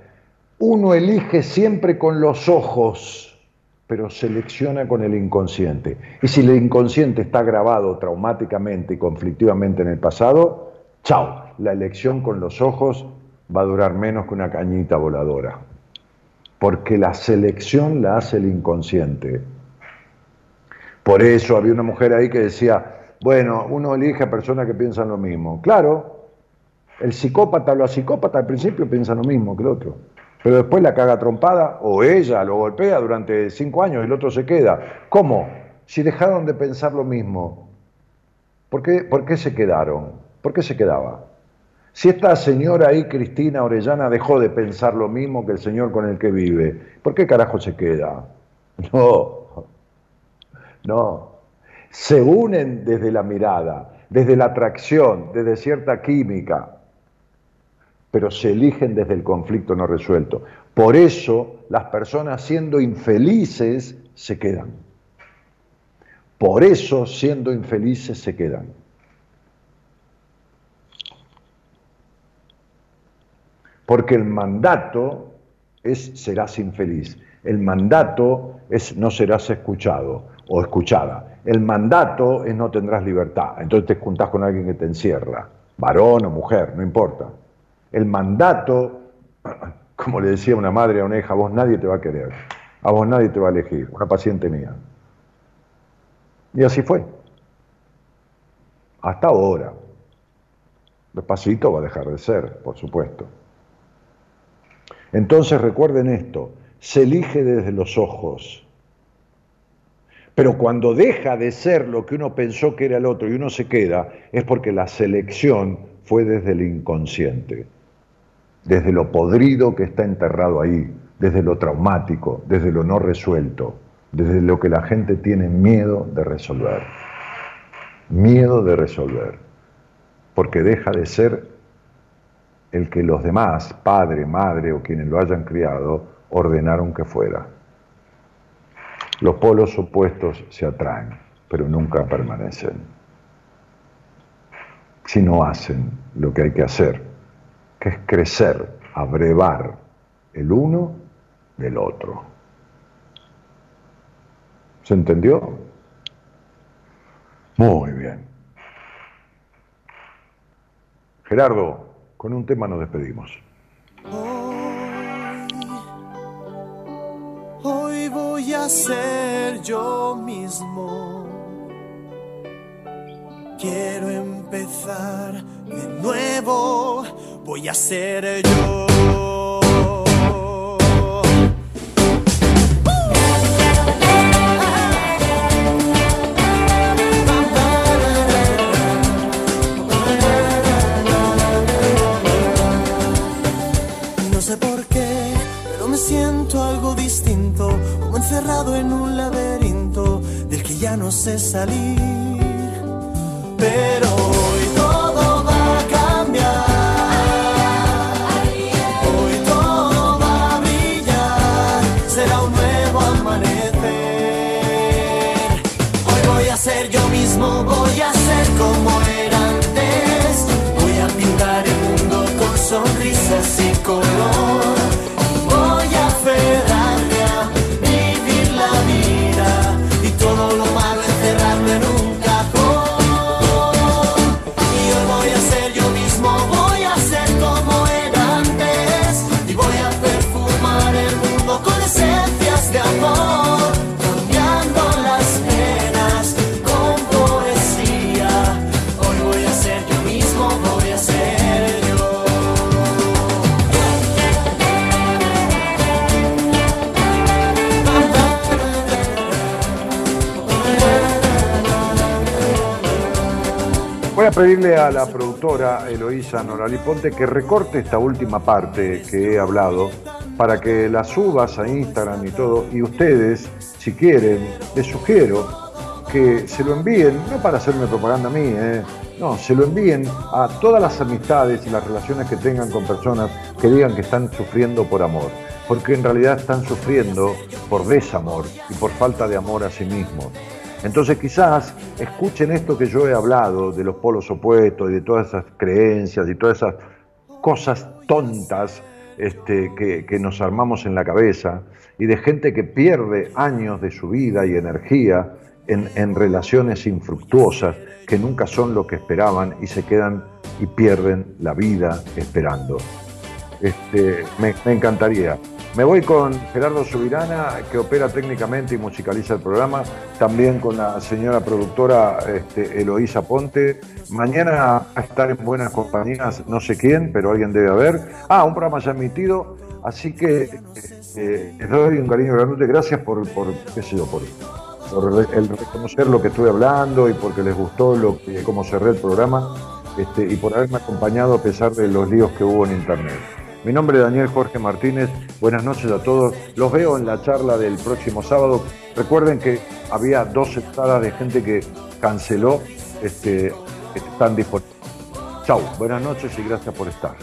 Uno elige siempre con los ojos, pero selecciona con el inconsciente. Y si el inconsciente está grabado traumáticamente y conflictivamente en el pasado, chao, la elección con los ojos va a durar menos que una cañita voladora, porque la selección la hace el inconsciente. Por eso había una mujer ahí que decía, bueno, uno elige a personas que piensan lo mismo. Claro, el psicópata, los psicópatas al principio piensan lo mismo que el otro, pero después la caga trompada o ella lo golpea durante cinco años y el otro se queda. ¿Cómo? Si dejaron de pensar lo mismo, ¿por qué, ¿por qué se quedaron? ¿Por qué se quedaba? Si esta señora ahí, Cristina Orellana, dejó de pensar lo mismo que el señor con el que vive, ¿por qué carajo se queda? No, no. Se unen desde la mirada, desde la atracción, desde cierta química, pero se eligen desde el conflicto no resuelto. Por eso las personas siendo infelices se quedan. Por eso siendo infelices se quedan. Porque el mandato es serás infeliz. El mandato es no serás escuchado o escuchada. El mandato es no tendrás libertad. Entonces te juntás con alguien que te encierra, varón o mujer, no importa. El mandato, como le decía una madre a una hija, a vos nadie te va a querer, a vos nadie te va a elegir, una paciente mía. Y así fue. Hasta ahora. Despacito va a dejar de ser, por supuesto. Entonces recuerden esto, se elige desde los ojos. Pero cuando deja de ser lo que uno pensó que era el otro y uno se queda, es porque la selección fue desde el inconsciente, desde lo podrido que está enterrado ahí, desde lo traumático, desde lo no resuelto, desde lo que la gente tiene miedo de resolver. Miedo de resolver, porque deja de ser el que los demás, padre, madre o quienes lo hayan criado, ordenaron que fuera. Los polos opuestos se atraen, pero nunca permanecen. Si no hacen lo que hay que hacer, que es crecer, abrevar el uno del otro. ¿Se entendió? Muy bien. Gerardo, con un tema nos despedimos. Hoy, voy a ser yo mismo. Quiero empezar de nuevo. Voy a ser yo. Ya no sé salir, pero hoy todo va a cambiar. Hoy todo será un nuevo amanecer. Hoy voy a ser yo mismo, voy a ser como era antes. Voy a pintar el mundo con sonrisas y color. Pedirle a la productora Eloísa Norali Ponte que recorte esta última parte que he hablado para que la subas a Instagram y todo. Y ustedes, si quieren, les sugiero que se lo envíen, no para hacerme propaganda a mí, eh, no, se lo envíen a todas las amistades y las relaciones que tengan con personas que digan que están sufriendo por amor. Porque en realidad están sufriendo por desamor y por falta de amor a sí mismos. Entonces quizás escuchen esto que yo he hablado de los polos opuestos y de todas esas creencias y todas esas cosas tontas este, que, nos armamos en la cabeza y de gente que pierde años de su vida y energía en, relaciones infructuosas que nunca son lo que esperaban y se quedan y pierden la vida esperando. Este, me encantaría. Me voy con Gerardo Subirana, que opera técnicamente y musicaliza el programa, también con la señora productora este, Eloísa Ponte. Mañana va a estar en buenas compañías, no sé quién, pero alguien debe haber. Ah, un programa ya emitido, así que eh, les doy un cariño grande. Gracias por, por qué sé por, por el reconocer lo que estuve hablando y porque les gustó lo cómo cerré el programa este, y por haberme acompañado a pesar de los líos que hubo en internet. Mi nombre es Daniel Jorge Martínez, buenas noches a todos. Los veo en la charla del próximo sábado. Recuerden que había dos entradas de gente que canceló, este, están disponibles. Chau, buenas noches y gracias por estar.